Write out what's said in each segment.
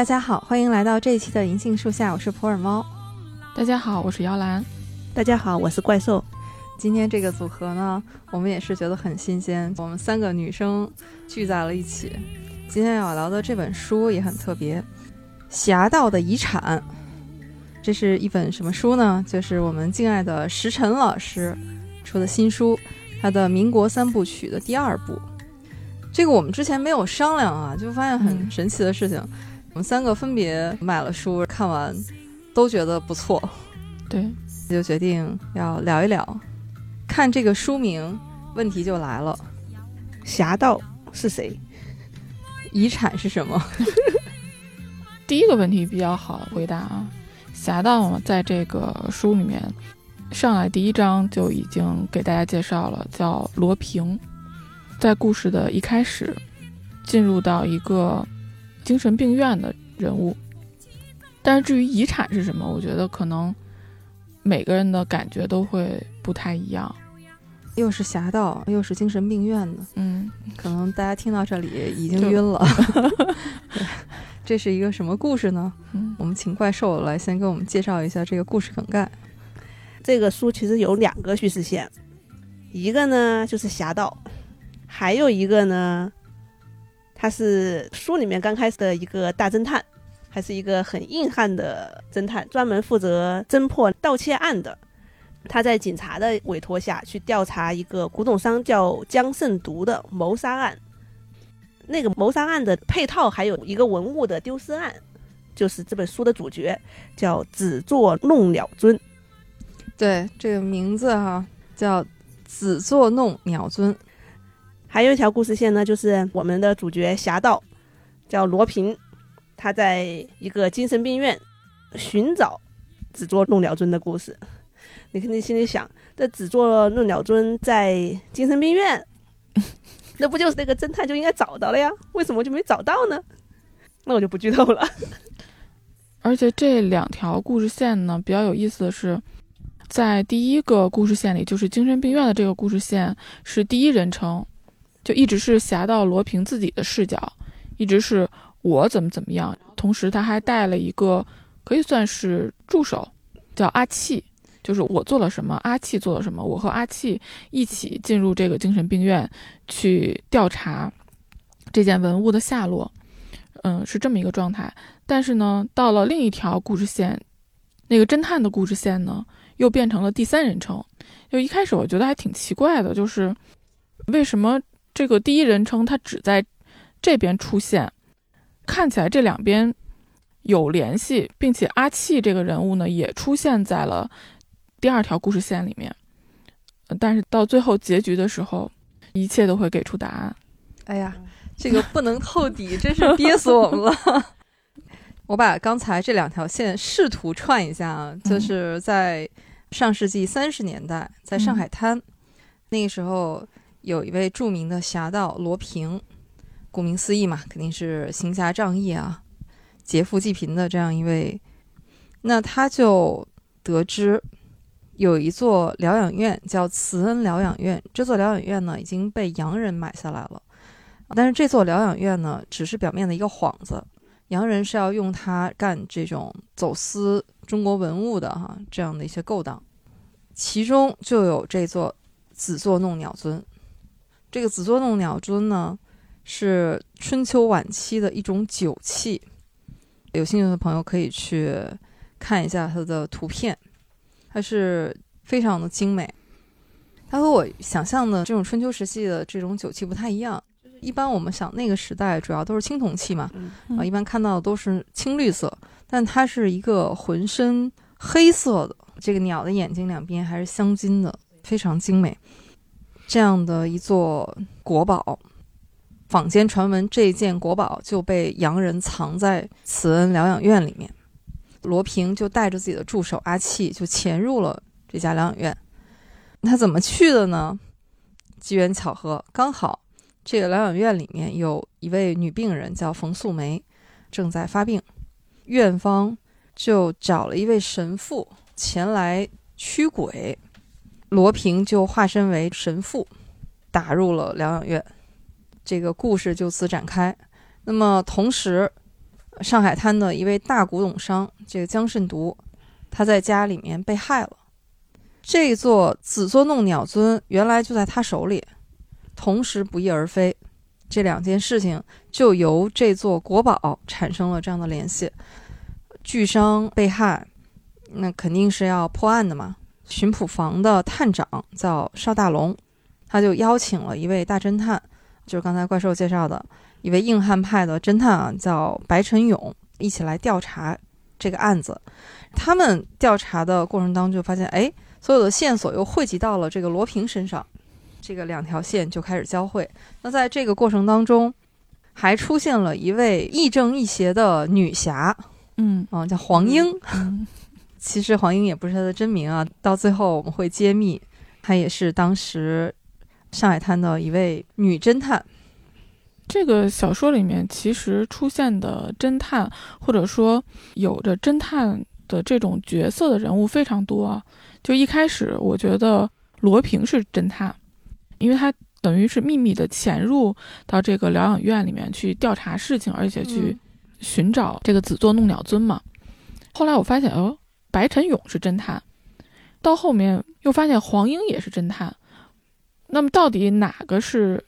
大家好，欢迎来到这一期的银杏树下，我是普洱猫。大家好，我是姚兰。大家好，我是怪兽。今天这个组合呢，我们也是觉得很新鲜，我们三个女生聚在了一起。今天要聊的这本书也很特别，《侠盗的遗产》。这是一本什么书呢？就是我们敬爱的石晨老师出的新书，他的民国三部曲的第二部。这个我们之前没有商量啊，就发现很神奇的事情。我们三个分别买了书，看完都觉得不错，对，就决定要聊一聊。看这个书名，问题就来了：侠盗是谁？遗产是什么？第一个问题比较好回答啊。侠盗嘛，在这个书里面，上来第一章就已经给大家介绍了，叫罗平。在故事的一开始，进入到一个精神病院的人物，但是至于遗产是什么，我觉得可能每个人的感觉都会不太一样。又是侠盗，又是精神病院的，嗯，可能大家听到这里已经晕了。这是一个什么故事呢？嗯，我们请怪兽来先给我们介绍一下这个故事梗概。这个书其实有两个叙事线，一个呢就是侠盗。还有一个呢，他是书里面刚开始的一个大侦探，还是一个很硬汉的侦探，专门负责侦破盗窃案的。他在警察的委托下去调查一个古董商叫江胜独的谋杀案。那个谋杀案的配套还有一个文物的丢失案，就是这本书的主角叫紫作弄鸟尊。对，这个名字哈叫紫作弄鸟尊。还有一条故事线呢，就是我们的主角侠盗，叫罗平，他在一个精神病院寻找只做弄鸟尊的故事。你肯定心里想，这只做弄鸟尊在精神病院，那不就是那个侦探就应该找到了呀？为什么就没找到呢？那我就不剧透了。而且这两条故事线呢，比较有意思的是，在第一个故事线里，就是精神病院的这个故事线是第一人称。就一直是侠盗罗平自己的视角，一直是我怎么怎么样。同时，他还带了一个可以算是助手，叫阿气，就是我做了什么，阿气做了什么。我和阿气一起进入这个精神病院去调查这件文物的下落，嗯，是这么一个状态。但是呢，到了另一条故事线，那个侦探的故事线呢，又变成了第三人称。就一开始我觉得还挺奇怪的，就是为什么？这个第一人称，它只在这边出现，看起来这两边有联系，并且阿气这个人物呢也出现在了第二条故事线里面，但是到最后结局的时候，一切都会给出答案。哎呀，这个不能透底，真是憋死我们了。我把刚才这两条线试图串一下啊，就是在上世纪三十年代，在上海滩那个时候。有一位著名的侠盗罗平，顾名思义嘛，肯定是行侠仗义啊，劫富济贫的这样一位。那他就得知有一座疗养院叫慈恩疗养院，这座疗养院呢已经被洋人买下来了。但是这座疗养院呢只是表面的一个幌子，洋人是要用它干这种走私中国文物的哈，这样的一些勾当。其中就有这座紫座弄鸟尊。这个紫座弄鸟尊呢，是春秋晚期的一种酒器。有兴趣的朋友可以去看一下它的图片，它是非常的精美。它和我想象的这种春秋时期的这种酒器不太一样。一般我们想那个时代主要都是青铜器嘛，啊，一般看到的都是青绿色，但它是一个浑身黑色的。这个鸟的眼睛两边还是镶金的，非常精美。这样的一座国宝，坊间传闻这件国宝就被洋人藏在慈恩疗养院里面。罗平就带着自己的助手阿气就潜入了这家疗养院。他怎么去的呢？机缘巧合，刚好这个疗养院里面有一位女病人叫冯素梅，正在发病，院方就找了一位神父前来驱鬼。罗平就化身为神父，打入了疗养院，这个故事就此展开。那么，同时，上海滩的一位大古董商，这个江慎独，他在家里面被害了。这座紫座弄鸟尊原来就在他手里，同时不翼而飞。这两件事情就由这座国宝产生了这样的联系。巨商被害，那肯定是要破案的嘛。巡捕房的探长叫邵大龙，他就邀请了一位大侦探，就是刚才怪兽介绍的一位硬汉派的侦探啊，叫白晨勇，一起来调查这个案子。他们调查的过程当中就发现，哎，所有的线索又汇集到了这个罗平身上，这个两条线就开始交汇。那在这个过程当中，还出现了一位亦正亦邪的女侠，嗯啊，叫黄英。嗯其实黄英也不是她的真名啊，到最后我们会揭秘，她也是当时上海滩的一位女侦探。这个小说里面其实出现的侦探，或者说有着侦探的这种角色的人物非常多啊。就一开始我觉得罗平是侦探，因为他等于是秘密的潜入到这个疗养院里面去调查事情，而且去寻找这个紫座弄鸟尊嘛。后来我发现，哦，白晨勇是侦探，到后面又发现黄英也是侦探。那么到底哪个是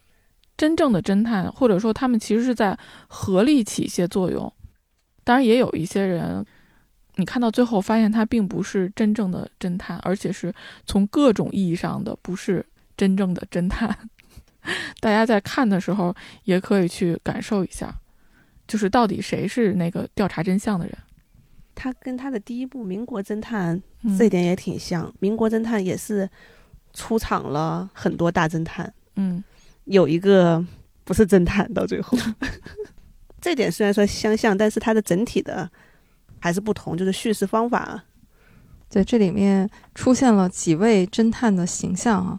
真正的侦探，或者说他们其实是在合力起一些作用？当然，也有一些人，你看到最后发现他并不是真正的侦探，而且是从各种意义上的不是真正的侦探。大家在看的时候也可以去感受一下，就是到底谁是那个调查真相的人。他跟他的第一部《民国侦探》嗯这一点也挺像，民国侦探》也是出场了很多大侦探，嗯有一个不是侦探，到最后，这点虽然说相像，但是它的整体的还是不同，就是叙事方法。对，这里面出现了几位侦探的形象啊。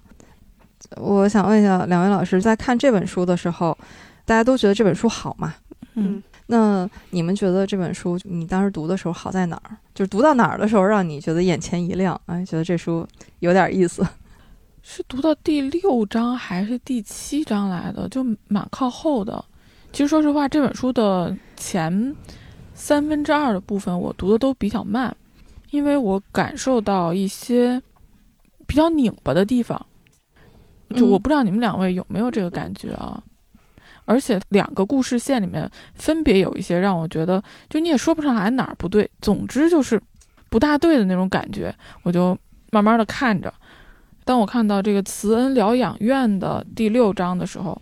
我想问一下两位老师，在看这本书的时候，大家都觉得这本书好吗？嗯，那你们觉得这本书你当时读的时候好在哪儿？就是读到哪儿的时候让你觉得眼前一亮，哎，觉得这书有点意思。是读到第六章还是第七章来的？就蛮靠后的。其实说实话，这本书的前三分之二的部分我读的都比较慢，因为我感受到一些比较拧巴的地方。就嗯我不知道你们两位有没有这个感觉啊？而且两个故事线里面分别有一些让我觉得，就你也说不上来哪儿不对，总之就是不大对的那种感觉。我就慢慢的看着，当我看到这个慈恩疗养院的第六章的时候，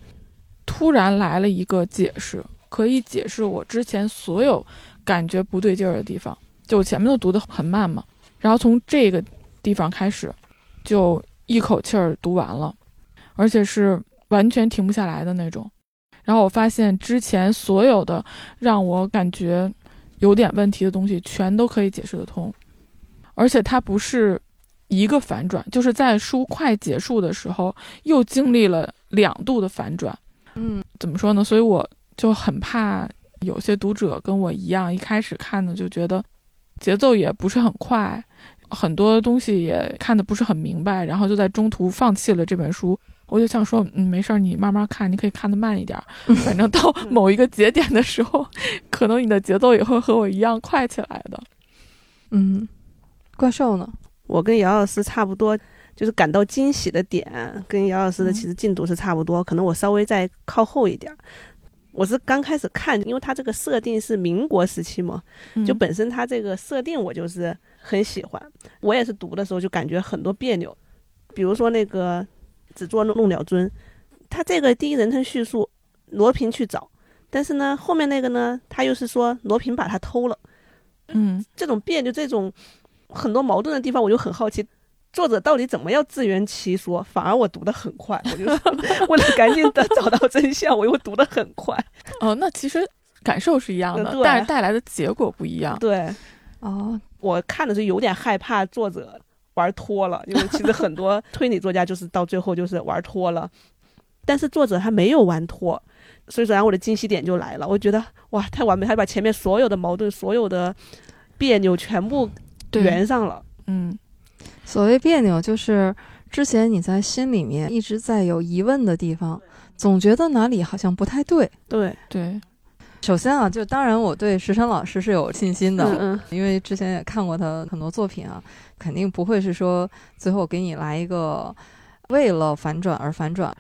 突然来了一个解释，可以解释我之前所有感觉不对劲儿的地方。就我前面都读得很慢嘛，然后从这个地方开始，就一口气儿读完了，而且是完全停不下来的那种。然后我发现之前所有的让我感觉有点问题的东西，全都可以解释得通，而且它不是一个反转，就是在书快结束的时候，又经历了两度的反转。嗯怎么说呢？所以我就很怕有些读者跟我一样，一开始看呢就觉得节奏也不是很快，很多东西也看得不是很明白，然后就在中途放弃了这本书。我就想说，嗯，没事儿，你慢慢看，你可以看得慢一点儿，反正到某一个节点的时候，可能你的节奏也会和我一样快起来的。嗯，怪兽呢？我跟姚老师差不多，就是感到惊喜的点跟姚老师的嗯其实进度是差不多，可能我稍微再靠后一点儿。我是刚开始看，因为它这个设定是民国时期嘛，就嗯本身它这个设定我就是很喜欢。我也是读的时候就感觉很多别扭，比如说那个只做弄弄鸟尊，他这个第一人称叙述罗平去找，但是呢后面那个呢他又是说罗平把他偷了。嗯这种变就，这种很多矛盾的地方，我就很好奇，作者到底怎么样自圆其说？反而我读得很快，我就 为了赶紧的 找到真相，我又读得很快。哦，那其实感受是一样的，但是带来的结果不一样。对哦，我看的是有点害怕作者玩脱了，因为其实很多 推理作家就是到最后就是玩脱了，但是作者他没有玩脱。所以说，然后我的惊喜点就来了，我觉得哇，太完美，他把前面所有的矛盾、所有的别扭全部，圆上了。嗯所谓别扭，就是之前你在心里面一直在有疑问的地方，总觉得哪里好像不太对。对，对，首先啊，就当然我对石晨老师是有信心的，嗯因为之前也看过他很多作品啊，肯定不会是说最后给你来一个为了反转而反转。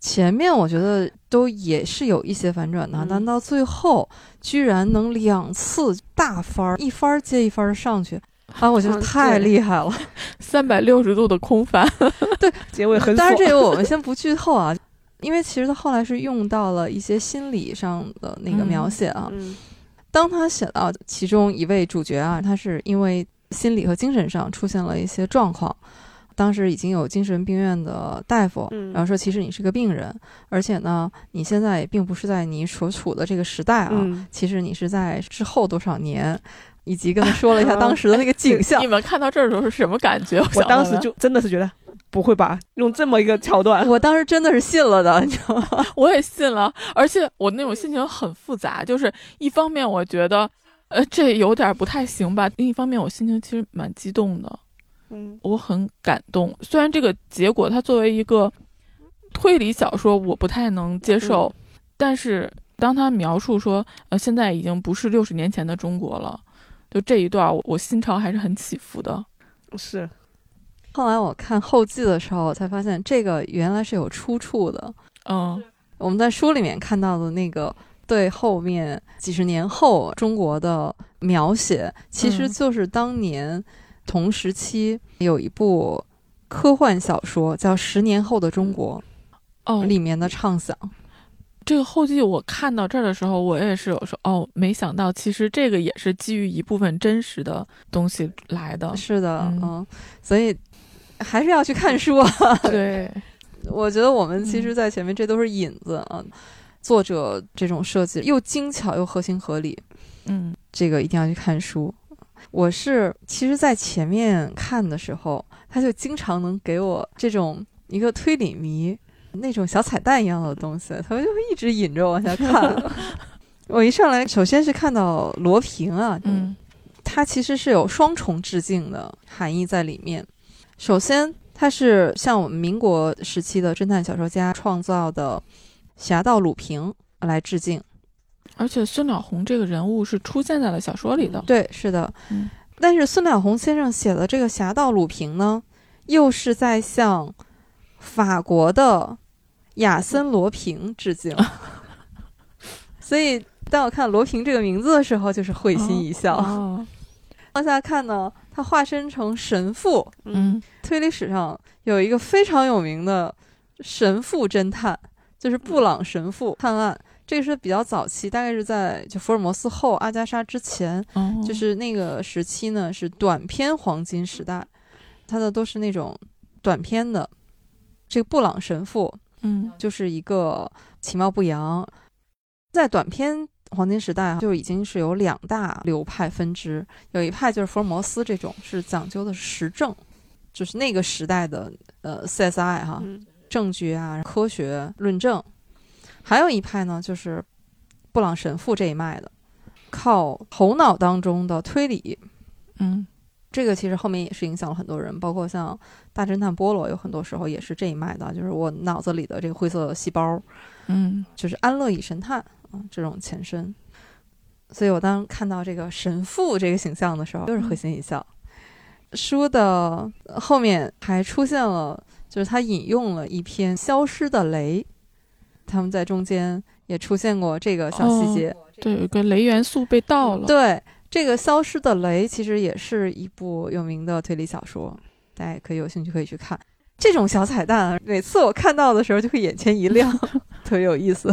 前面我觉得都也是有一些反转的，嗯但到最后居然能两次大翻儿，一翻儿接一翻儿上去，啊，我觉得嗯 太厉害了。三百六十度的空翻，对 结尾很当然，这个我们先不剧透啊，因为其实他后来是用到了一些心理上的那个嗯描写啊。嗯当他写到其中一位主角啊，他是因为心理和精神上出现了一些状况，当时已经有精神病院的大夫，嗯然后说其实你是个病人，而且呢，你现在也并不是在你所处的这个时代啊，嗯，其实你是在之后多少年，以及跟他说了一下 当时的那个 景象你。们看到这儿的时候是什么感觉？我当时就真的是觉得不会吧，用这么一个桥段，我当时真的是信了的，你知道吗？我也信了，而且我那种心情很复杂，就是一方面我觉得，呃，这有点不太行吧，另一方面我心情其实蛮激动的，嗯我很感动。虽然这个结果它作为一个推理小说我不太能接受，但是当他描述说，呃，现在已经不是六十年前的中国了，就这一段我我心潮还是很起伏的。是，后来我看后记的时候，我才发现这个原来是有出处的。嗯我们在书里面看到的那个对后面几十年后中国的描写，其实嗯就是当年同时期有一部科幻小说叫《十年后的中国哦》，里面的畅想。这个后记我看到这儿的时候，我也是有说哦，没想到其实这个也是基于一部分真实的东西来的。是的，嗯嗯，所以还是要去看书啊。对，我觉得我们其嗯实，在前面这都是引子啊。作者这种设计又精巧又合情合理，嗯这个一定要去看书。我是其实，在前面看的时候，他就经常能给我这种一个推理迷那种小彩蛋一样的东西，他就会一直引着我往下看。我一上来，首先是看到罗平啊，嗯他其实是有双重致敬的含义在里面。首先，他是像我们民国时期的侦探小说家创造的侠盗鲁平来致敬。而且孙了红这个人物是出现在了小说里的。对，是的。嗯但是孙了红先生写的这个侠盗鲁平呢，又是在向法国的亚森罗平致敬。所以，当我看罗平这个名字的时候，就是会心一笑。哦，往下看呢，他化身成神父，嗯推理史上有一个非常有名的神父侦探，就是布朗神父探案。这个是比较早期，大概是在就福尔摩斯后、阿加莎之前，哦，就是那个时期呢是短篇黄金时代，它的都是那种短篇的。这个布朗神父嗯就是一个其貌不扬，在短篇黄金时代啊就已经是有两大流派分支，有一派就是福尔摩斯这种是讲究的是实证，就是那个时代的呃 CSI 哈，嗯证据啊、科学论证。还有一派呢，就是布朗神父这一脉的，靠头脑当中的推理。嗯这个其实后面也是影响了很多人，包括像大侦探波罗，有很多时候也是这一脉的，就是我脑子里的这个灰色细胞，嗯就是安乐椅神探啊这种前身。所以我当看到这个神父这个形象的时候，就是会心一笑。书的后面还出现了，就是他引用了一篇《消失的雷》，他们在中间也出现过这个小细节。对，有一个雷元素被盗了。对，这个《消失的雷》其实也是一部有名的推理小说，大家也可以有兴趣可以去看。这种小彩蛋啊，每次我看到的时候就会眼前一亮，特别有意思。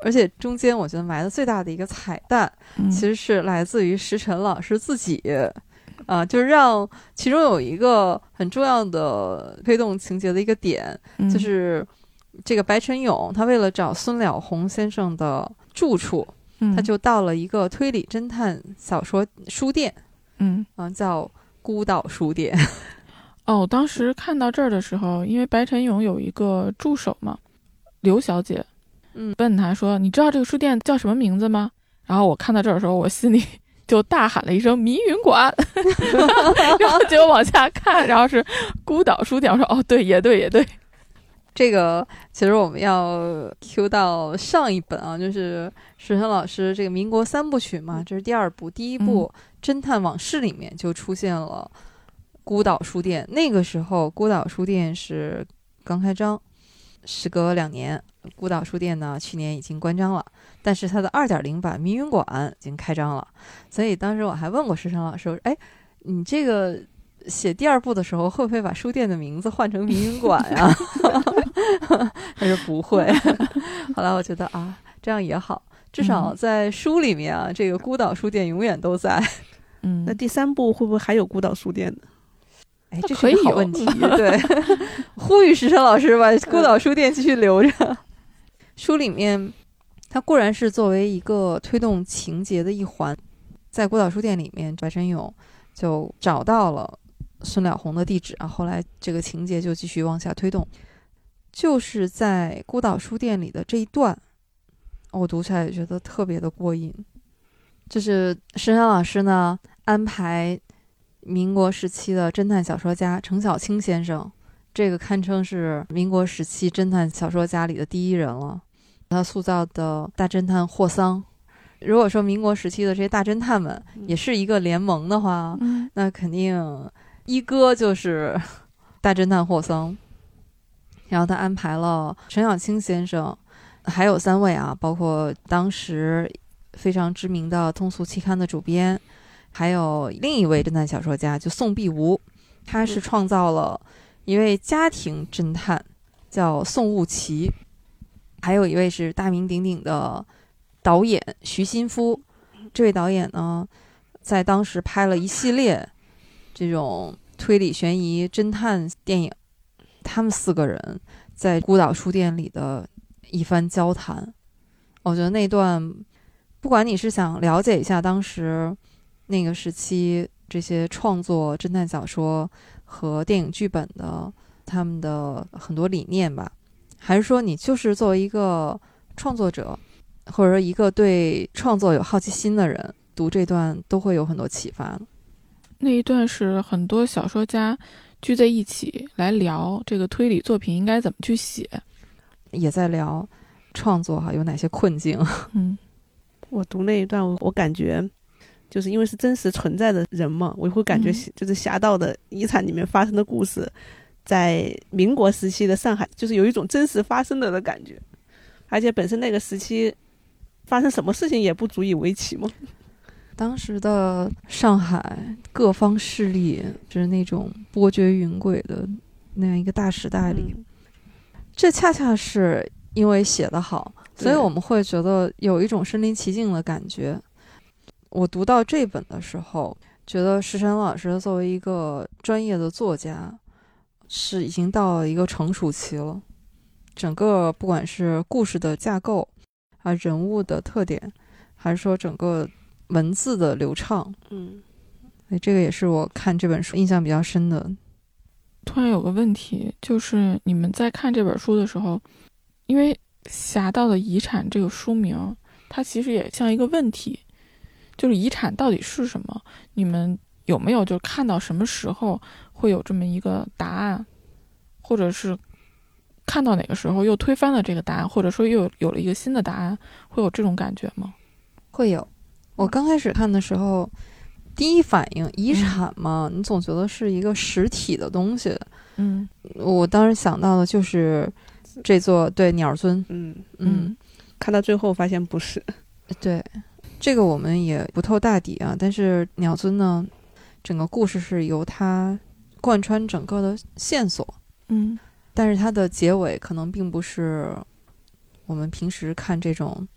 而且中间我觉得埋的最大的一个彩蛋，嗯其实是来自于石晨老师自己，啊，就是让其中有一个很重要的推动情节的一个点，嗯就是这个白晨勇，他为了找孙了红先生的住处，嗯他就到了一个推理侦探小说书店，嗯啊，叫孤岛书店。哦，当时看到这儿的时候，因为白晨勇有一个助手嘛，刘小姐，嗯问他说：“你知道这个书店叫什么名字吗？”然后我看到这儿的时候，我心里就大喊了一声“迷云馆”，然后结果往下看，然后是孤岛书店。我说：“哦，对，也对，也对。这个其实我们要 Q 到上一本啊，就是石生老师这个民国三部曲嘛，这是第二部，第一部《侦探往事》里面就出现了孤岛书店。那个时候，孤岛书店是刚开张，时隔两年，孤岛书店呢去年已经关张了，但是它的二点零版迷云馆已经开张了。所以当时我还问过石生老师，哎，你这个。写第二部的时候，会不会把书店的名字换成迷云馆呀？他说不会。后来我觉得啊，这样也好，至少在书里面啊，这个孤岛书店永远都在。嗯，那第三部会不会还有孤岛书店呢？哎，这是一个好问题。对，呼吁石生老师把孤岛书店继续留着。书里面，它固然是作为一个推动情节的一环，在孤岛书店里面，白先勇就找到了。孙了红的地址啊，后来这个情节就继续往下推动，就是在孤岛书店里的这一段，我读起来也觉得特别的过瘾。就是申山老师呢安排民国时期的侦探小说家程小青先生，这个堪称是民国时期侦探小说家里的第一人了。他塑造的大侦探霍桑，如果说民国时期的这些大侦探们也是一个联盟的话，那肯定。一哥就是大侦探霍桑，然后他安排了陈小青先生，还有三位啊，包括当时非常知名的通俗期刊的主编，还有另一位侦探小说家，就宋碧梧，他是创造了一位家庭侦探，叫宋悟奇，还有一位是大名鼎鼎的导演徐新夫，这位导演呢，在当时拍了一系列。这种推理悬疑侦探电影，他们四个人在孤岛书店里的一番交谈，我觉得那段，不管你是想了解一下当时那个时期这些创作侦探小说和电影剧本的他们的很多理念吧，还是说你就是作为一个创作者，或者说一个对创作有好奇心的人，读这段都会有很多启发。那一段是很多小说家聚在一起来聊这个推理作品应该怎么去写，也在聊创作哈有哪些困境。嗯，我读那一段，我我感觉就是因为是真实存在的人嘛，我会感觉就是侠盗的遗产里面发生的故事，在民国时期的上海，就是有一种真实发生的的感觉，而且本身那个时期发生什么事情也不足以为奇嘛。当时的上海各方势力就是那种波谲云诡的那样一个大时代里，这恰恰是因为写得好，所以我们会觉得有一种身临其境的感觉。我读到这本的时候，觉得石山老师作为一个专业的作家，是已经到了一个成熟期了。整个不管是故事的架构啊，人物的特点，还是说整个。文字的流畅，嗯，所以这个也是我看这本书印象比较深的。突然有个问题，就是你们在看这本书的时候，因为《侠盗的遗产》这个书名，它其实也像一个问题，就是遗产到底是什么？你们有没有就看到什么时候会有这么一个答案，或者是看到哪个时候又推翻了这个答案，或者说又有了一个新的答案，会有这种感觉吗？会有。我刚开始看的时候，第一反应遗产嘛，你总觉得是一个实体的东西。嗯，我当时想到的就是这座对鸟尊。嗯嗯，看到最后发现不是。对，这个我们也不透大底啊。但是鸟尊呢，整个故事是由它贯穿整个的线索。嗯，但是它的结尾可能并不是我们平时看这种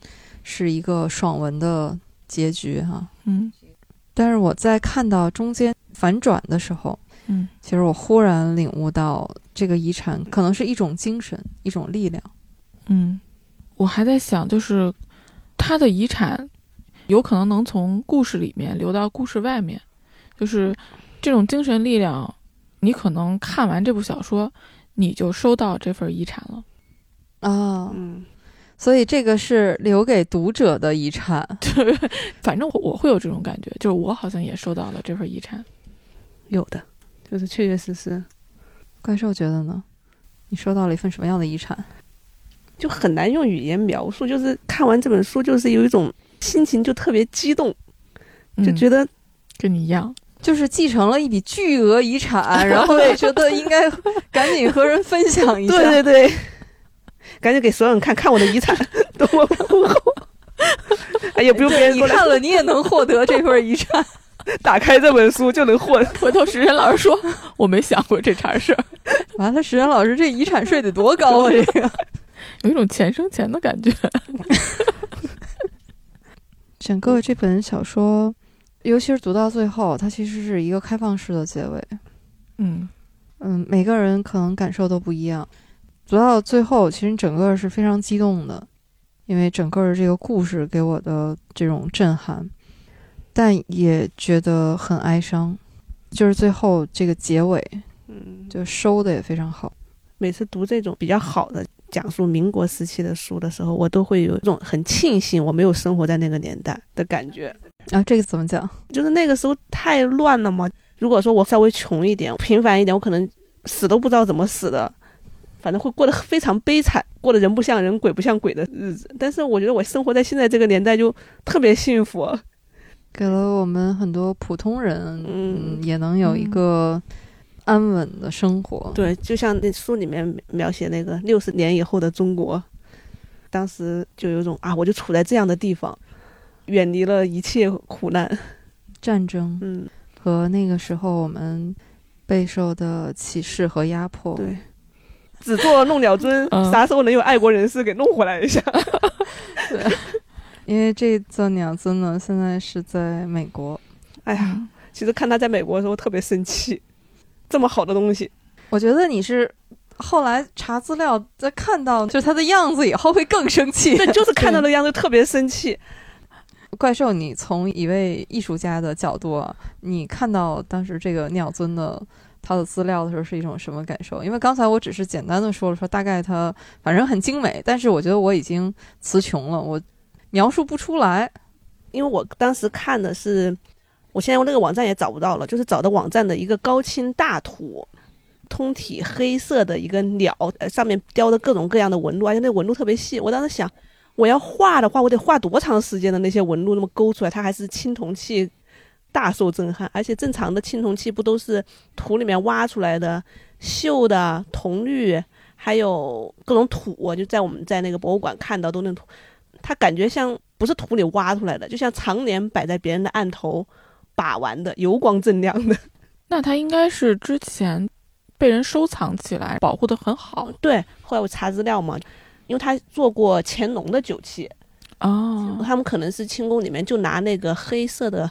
是一个爽文的。结局哈，嗯，但是我在看到中间反转的时候，嗯，其实我忽然领悟到，这个遗产可能是一种精神，一种力量。嗯，我还在想，就是他的遗产有可能能从故事里面流到故事外面，就是这种精神力量，你可能看完这部小说，你就收到这份遗产了。啊，嗯。所以这个是留给读者的遗产，反正我我会有这种感觉，就是我好像也收到了这份遗产，有的，就是确确实实。怪兽觉得呢？你收到了一份什么样的遗产？就很难用语言描述。就是看完这本书，就是有一种心情就特别激动，就觉得、嗯跟你一样。就是继承了一笔巨额遗产，然后也觉得应该赶紧和人分享一下。对对对，赶紧给所有人看看我的遗产，多么丰厚。哎，也不用别人你看了，你也能获得这份遗产。打开这本书就能混。回头石原老师说：“我没想过这茬事儿，完了，石原老师这遗产税得多高啊？这个 有一种钱生钱的感觉。整个这本小说，尤其是读到最后，它其实是一个开放式的结尾。”嗯嗯，每个人可能感受都不一样。读到最后，其实整个是非常激动的，因为整个的这个故事给我的这种震撼，但也觉得很哀伤。就是最后这个结尾，嗯，就收的也非常好。每次读这种比较好的讲述民国时期的书的时候，我都会有一种很庆幸我没有生活在那个年代的感觉。啊，这个怎么讲？就是那个时候太乱了嘛。如果说我稍微穷一点、平凡一点，我可能死都不知道怎么死的，反正会过得非常悲惨，过得人不像人、鬼不像鬼的日子。但是我觉得我生活在现在这个年代就特别幸福。给了我们很多普通人，嗯嗯，也能有一个安稳的生活。对，就像那书里面描写那个六十年以后的中国，当时就有种啊，我就处在这样的地方，远离了一切苦难。战争嗯，和那个时候我们备受的歧视和压迫。对。只做弄鸟尊，嗯啥时候能有爱国人士给弄回来一下？因为这座鸟尊呢，现在是在美国。哎呀，其实看他在美国的时候特别生气，这么好的东西，我觉得你是后来查资料，在看到就是他的样子以后会更生气。对，就是看到那样子特别生气。怪兽，你从一位艺术家的角度啊，你看到当时这个鸟尊的他的资料的时候是一种什么感受？因为刚才我只是简单的说了说，大概它反正很精美，但是我觉得我已经词穷了，我描述不出来。因为我当时看的是，我现在用那个网站也找不到了，就是找的网站的一个高清大图，通体黑色的一个鸟，呃，上面雕的各种各样的纹路，而且那纹路特别细。我当时想，我要画的话，我得画多长时间的那些纹路那么勾出来，它还是青铜器，大受震撼。而且正常的青铜器不都是土里面挖出来的，锈的铜绿，还有各种土，就在我们在那个博物馆看到都那土，它感觉像不是土里挖出来的，就像常年摆在别人的案头把玩的，油光锃亮的。那它应该是之前被人收藏起来，保护的很好对，后来我查资料嘛，因为他做过乾隆的酒器，哦。他们可能是清宫里面就拿那个黑色的，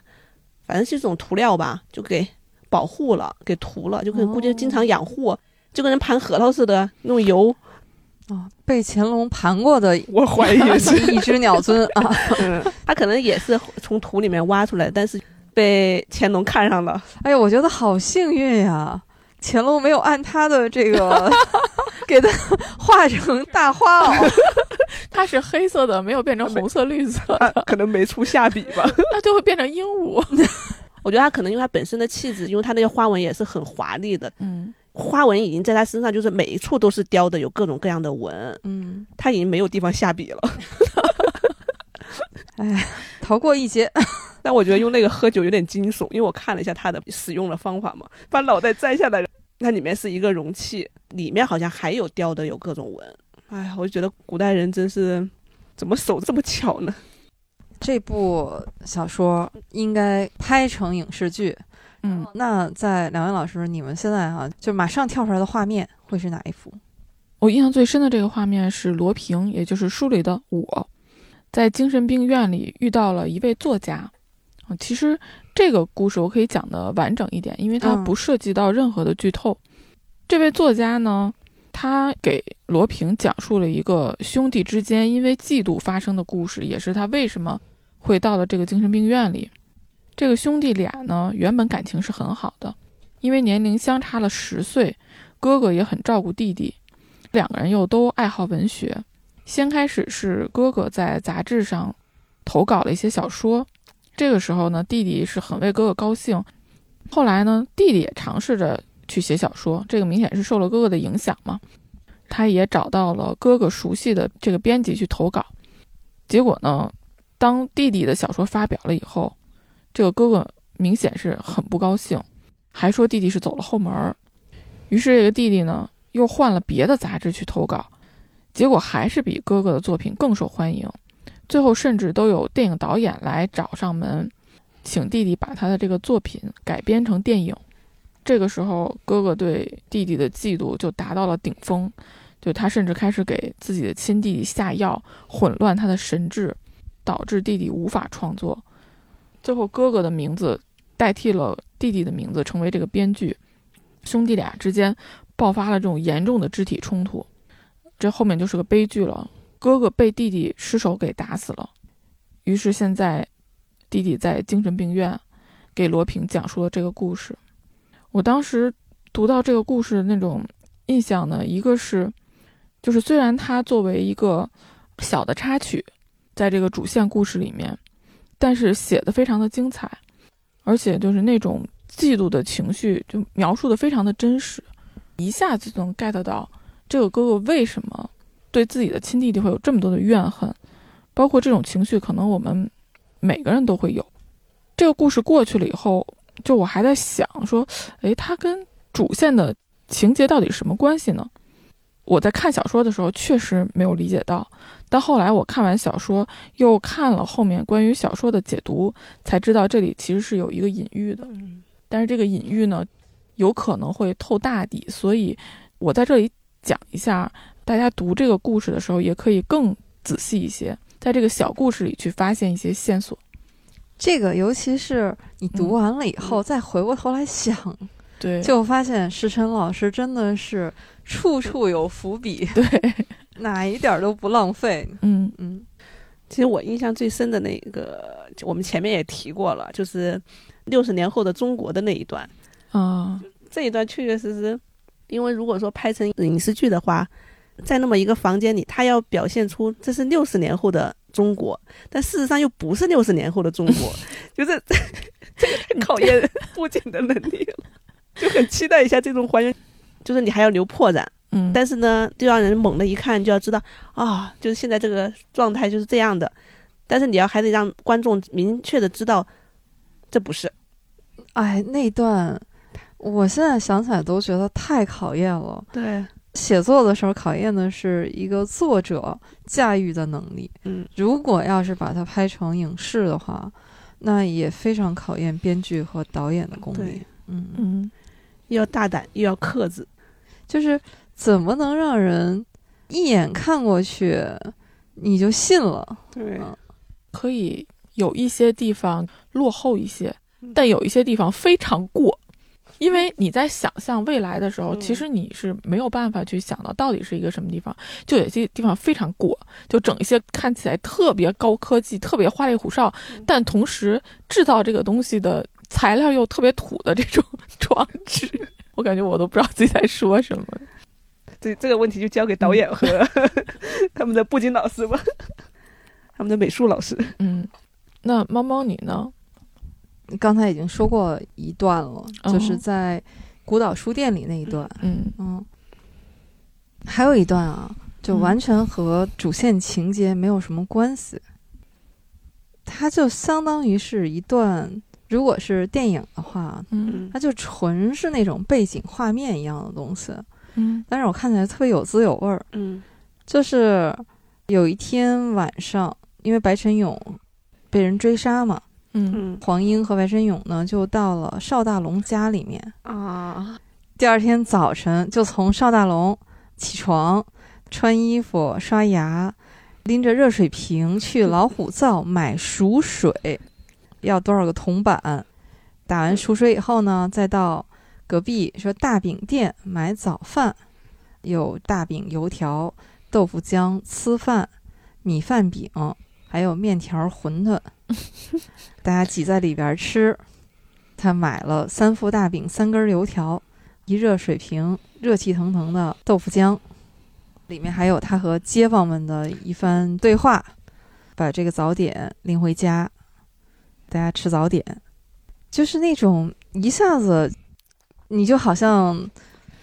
反正是一种涂料吧，就给保护了，给涂了，就可能估计经常养护，就跟人盘核桃似的，弄油。哦，被乾隆盘过的我怀疑 是，一只鸟尊啊！嗯，他可能也是从土里面挖出来，但是被乾隆看上了。哎呀，我觉得好幸运呀！乾隆没有按他的这个 给他画成大花袄，它是黑色的，没有变成红色、绿色他的，可能没出下笔吧。那就会变成鹦鹉。我觉得他可能因为他本身的气质，因为他那些花纹也是很华丽的，嗯，花纹已经在他身上，就是每一处都是雕的有各种各样的纹，嗯，他已经没有地方下笔了。哎，逃过一劫。但我觉得用那个喝酒有点惊悚，因为我看了一下它的使用的方法嘛，把脑袋摘下来，那里面是一个容器，里面好像还有雕的有各种纹。哎呀，我就觉得古代人真是怎么手这么巧呢？这部小说应该拍成影视剧。嗯，那在两位老师，你们现在哈、就马上跳出来的画面会是哪一幅？我印象最深的这个画面是罗平，也就是书里的我，在精神病院里遇到了一位作家。嗯其实这个故事我可以讲的完整一点，因为它嗯不涉及到任何的剧透。这位作家呢，他给罗平讲述了一个兄弟之间因为嫉妒发生的故事，也是他为什么会到了这个精神病院里。这个兄弟俩呢，原本感情是很好的，因为年龄相差了十岁，哥哥也很照顾弟弟，两个人又都爱好文学。先开始是哥哥在杂志上投稿了一些小说，这个时候呢，弟弟是很为哥哥高兴。后来呢，弟弟也尝试着去写小说，这个明显是受了哥哥的影响嘛。他也找到了哥哥熟悉的这个编辑去投稿。结果呢，当弟弟的小说发表了以后，这个哥哥明显是很不高兴，还说弟弟是走了后门儿。于是这个弟弟呢，又换了别的杂志去投稿，结果还是比哥哥的作品更受欢迎。最后甚至都有电影导演来找上门，请弟弟把他的这个作品改编成电影。这个时候，哥哥对弟弟的嫉妒就达到了顶峰，就他甚至开始给自己的亲弟弟下药，混乱他的神智，导致弟弟无法创作。最后，哥哥的名字代替了弟弟的名字，成为这个编剧。兄弟俩之间爆发了这种严重的肢体冲突，这后面就是个悲剧了。哥哥被弟弟失手给打死了，于是现在弟弟在精神病院给罗平讲述了这个故事。我当时读到这个故事的那种印象呢，一个是就是虽然它作为一个小的插曲，在这个主线故事里面，但是写的非常的精彩，而且就是那种嫉妒的情绪就描述的非常的真实，一下子就能 get 到这个哥哥为什么。对自己的亲弟弟会有这么多的怨恨，包括这种情绪，可能我们每个人都会有。这个故事过去了以后，就我还在想说，诶，它跟主线的情节到底什么关系呢？我在看小说的时候确实没有理解到，但后来我看完小说，又看了后面关于小说的解读，才知道这里其实是有一个隐喻的。但是这个隐喻呢，有可能会透大底，所以我在这里讲一下。大家读这个故事的时候，也可以更仔细一些，在这个小故事里去发现一些线索。这个，尤其是你读完了以后，再回过头来想，对，就发现石晨老师真的是处处有伏笔，对，哪一点都不浪费。嗯嗯，其实我印象最深的那个，我们前面也提过了，就是六十年后的中国的那一段啊，这一段确确实实，因为如果说拍成影视剧的话。在那么一个房间里，他要表现出这是六十年后的中国，但事实上又不是六十年后的中国，就是 这个太考验布景的能力了，就很期待一下这种还原，就是你还要留破绽，嗯，但是呢，就让人猛的一看就要知道啊，就是现在这个状态就是这样的，但是你要还得让观众明确的知道这不是，哎，那段我现在想起来都觉得太考验了，对。写作的时候考验的是一个作者驾驭的能力。嗯，如果要是把它拍成影视的话，那也非常考验编剧和导演的功力。嗯嗯，又要大胆又要克制，就是怎么能让人一眼看过去你就信了？对，可以有一些地方落后一些，但有一些地方非常过。因为你在想象未来的时候，其实你是没有办法去想到到底是一个什么地方，就有些地方非常过，就整一些看起来特别高科技、特别花里胡哨，但同时制造这个东西的材料又特别土的这种 装置，我感觉我都不知道自己在说什么。这这个问题就交给导演和 他们的布景老师吧，他们的美术老师。嗯，那猫猫你呢？刚才已经说过一段了，就是在孤岛书店里那一段。嗯嗯，还有一段啊，就完全和主线情节没有什么关系。它就相当于是一段，如果是电影的话，嗯，它就纯是那种背景画面一样的东西。嗯，但是我看起来特别有滋有味儿。嗯，就是有一天晚上，因为白晨勇被人追杀嘛。嗯，黄英和白真勇呢，就到了邵大龙家里面啊。第二天早晨，就从邵大龙起床、穿衣服、刷牙，拎着热水瓶去老虎灶买熟水，要多少个铜板？打完熟水以后呢，再到隔壁说大饼店买早饭，有大饼、油条、豆腐浆、粢饭、米饭饼。还有面条、馄饨，大家挤在里边吃。他买了三副大饼、三根油条、一热水瓶、热气腾腾的豆腐浆，里面还有他和街坊们的一番对话。把这个早点拎回家，大家吃早点，就是那种一下子，你就好像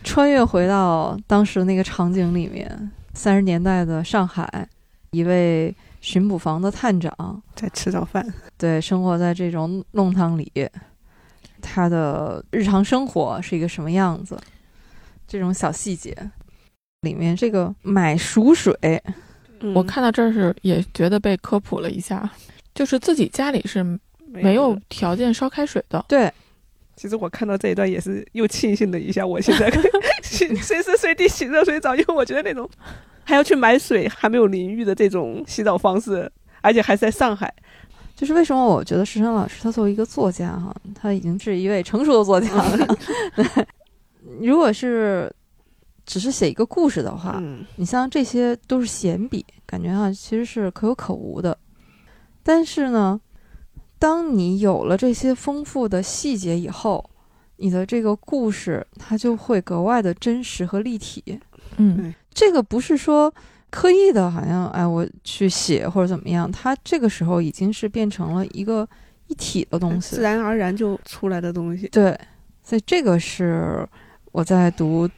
穿越回到当时那个场景里面，三十年代的上海，一位巡捕房的探长在吃早饭，对，生活在这种弄堂里，他的日常生活是一个什么样子？这种小细节里面，这个买熟水，嗯我看到这儿是也觉得被科普了一下，就是自己家里是没有条件烧开水的。对，其实我看到这一段也是又庆幸了一下，我现在可以洗随时随地洗热水澡，因为我觉得那种还要去买水还没有淋浴的这种洗澡方式，而且还是在上海，就是为什么我觉得石生老师他作为一个作家哈，他已经是一位成熟的作家了。对，如果是只是写一个故事的话，嗯，你像这些都是闲笔，感觉哈其实是可有可无的。但是呢，当你有了这些丰富的细节以后，你的这个故事它就会格外的真实和立体。嗯，这个不是说刻意的，好像哎我去写或者怎么样，它这个时候已经是变成了一个一体的东西。自然而然就出来的东西。对，所以这个是我在读《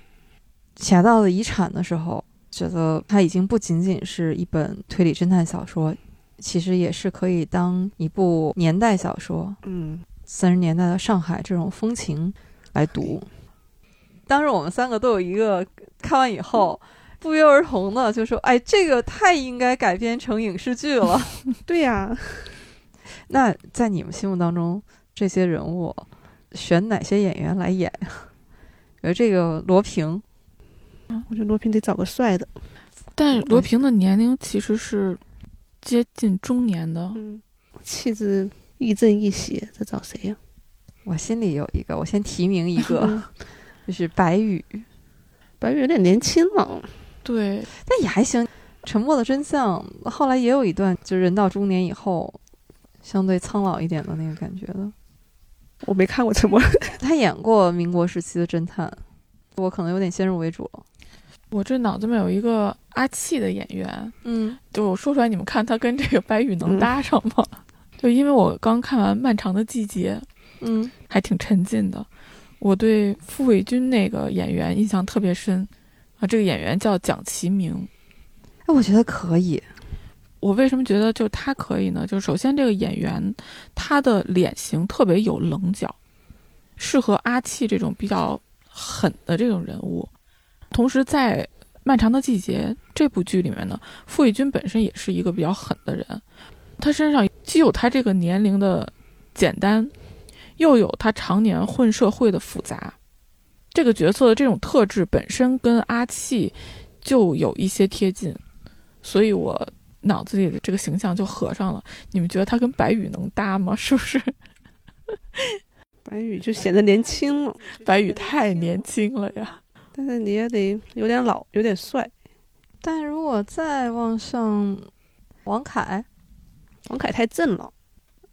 侠盗的遗产》的时候，觉得它已经不仅仅是一本推理侦探小说，其实也是可以当一部年代小说，嗯，三十年代的上海这种风情来读。当时我们三个都有一个看完以后。不约而同的就说：“哎，这个太应该改编成影视剧了。对呀，那在你们心目当中，这些人物选哪些演员来演？比如这个罗平，我觉得罗平得找个帅的。但罗平的年龄其实是接近中年的，嗯，气质亦正亦邪，这找谁呀、我心里有一个，我先提名一个，嗯就是白宇，白宇有点年轻了，对，但也还行。沉默的真相后来也有一段，就是人到中年以后，相对苍老一点的那个感觉的。我没看过《沉默》。他演过民国时期的侦探，我可能有点先入为主了。我这脑子里面有一个阿气的演员，嗯就我说出来，你们看他跟这个白宇能嗯搭上吗？就因为我刚看完《漫长的季节》，嗯，还挺沉浸的。我对傅卫军那个演员印象特别深啊，这个演员叫蒋奇明。哎，我觉得可以。我为什么觉得就他可以呢？就是首先这个演员他的脸型特别有棱角，适合阿气这种比较狠的这种人物。同时在《漫长的季节》这部剧里面呢，傅卫军本身也是一个比较狠的人，他身上既有他这个年龄的简单，又有他常年混社会的复杂。这个角色的这种特质本身跟阿气就有一些贴近，所以我脑子里的这个形象就合上了。你们觉得他跟白宇能搭吗？是不是？白宇就显得年轻了，白宇太年轻了呀！但是你也得有点老，有点帅。但如果再往上，王凯，王凯太正了，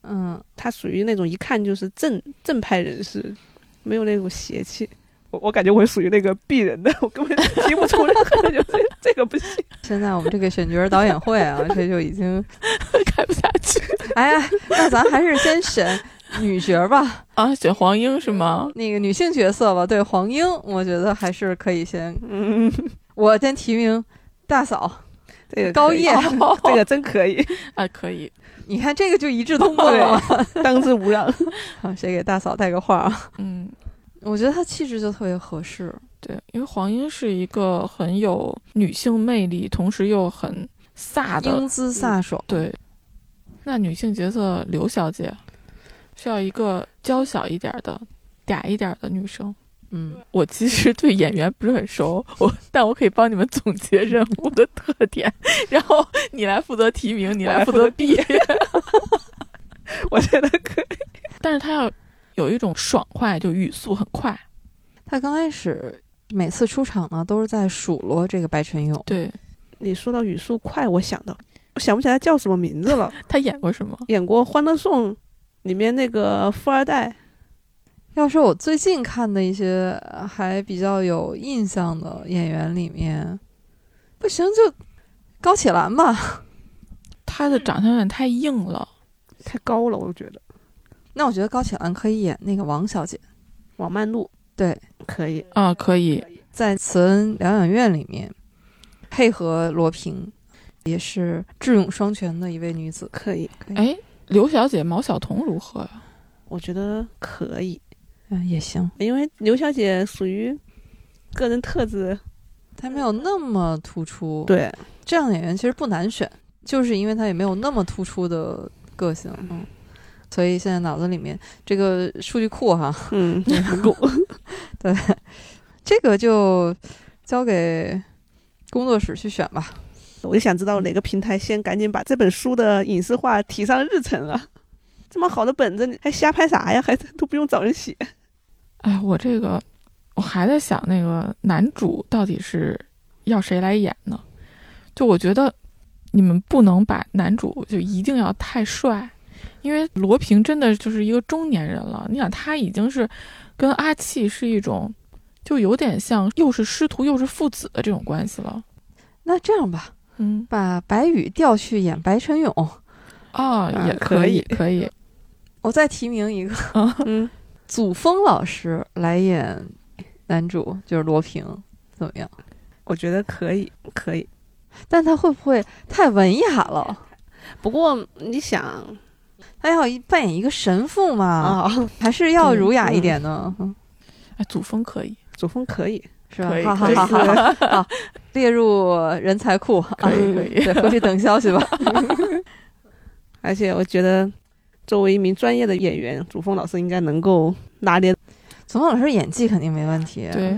嗯，他属于那种一看就是正正派人士，没有那种邪气。我我感觉我属于那个鄙人的，我根本提不出任何的，就 这这个不行。现在我们这个选角导演会啊，这就已经，开不下去 哎呀，那咱还是先选女角吧，啊！选黄英是吗？那个女性角色吧。对，黄英，我觉得还是可以先，嗯，我先提名大嫂这个高叶。这个真可以，啊，可以。你看这个就一致通过了吗？当之无恙。好，谁给大嫂带个话啊？嗯，我觉得她气质就特别合适。对，因为黄英是一个很有女性魅力，同时又很飒的英姿飒爽，对，那女性角色刘小姐需要一个娇小一点儿的、嗲一点儿的女生。嗯，我其实对演员不是很熟，我但我可以帮你们总结人物的特点，然后你来负责提名，你来负责毕。我觉得可以。但是他要有一种爽快，就语速很快。他刚开始每次出场呢，都是在数落这个白晨勇。对你说到语速快，我想到，我想不起来叫什么名字了。他演过什么？演过《欢乐颂》里面那个富二代，要是我最近看的一些呃还比较有印象的演员里面，不行就高启兰吧。他的长相有点太硬了。太高了，我觉得。那我觉得高启兰可以演那个王小姐。王曼璐对，可以，啊，可以。在慈恩疗养院里面配合罗平，也是智勇双全的一位女子。可以，可以，哎，刘小姐毛晓彤如何呀？我觉得可以，嗯，也行，因为刘小姐属于个人特质，她没有那么突出。，对，这样的演员其实不难选，就是因为她也没有那么突出的个性。嗯，所以现在脑子里面这个数据库哈，嗯，不 够，这个就交给工作室去选吧。我就想知道哪个平台先赶紧把这本书的影视化提上日程啊！这么好的本子，你还瞎拍啥呀？还都不用找人写。哎，我这个我还在想，那个男主到底是要谁来演呢？就我觉得你们不能把男主就一定要太帅，因为罗平真的就是一个中年人了。你想，他已经是跟阿气是一种，就有点像又是师徒又是父子的这种关系了。那这样吧，嗯，把白宇调去演白晨勇，哦，也可以可以，可以。我再提名一个嗯，祖峰老师来演男主，就是罗平，怎么样？我觉得可以，可以。但他会不会太文雅了？不过你想他要扮演一个神父嘛，啊，还是要儒雅一点呢？嗯哎，祖峰可以，祖峰可以，是吧可以？好好可以好好好，列入人才库啊！可以可以 对，回去等消息吧。而且我觉得作为一名专业的演员，祖峰老师应该能够拿捏。祖峰老师演技肯定没问题。对，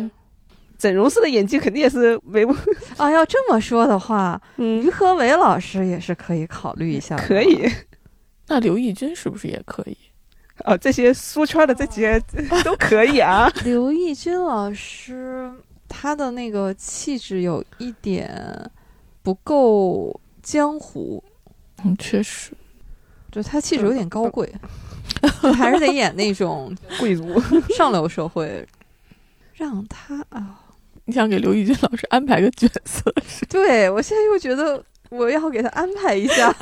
整容师的演技肯定也是没问，啊，要这么说的话，嗯于，和伟老师也是可以考虑一下。可以。那刘奕君是不是也可以？哦，这些书圈的这些 都可以啊。刘奕君老师，他的那个气质有一点不够江湖，嗯，确实。就他气质有点高贵，就还是得演那种 贵族，上流社会。让他啊，你想给刘奕君老师安排个角色是？对我现在又觉得我要给他安排一下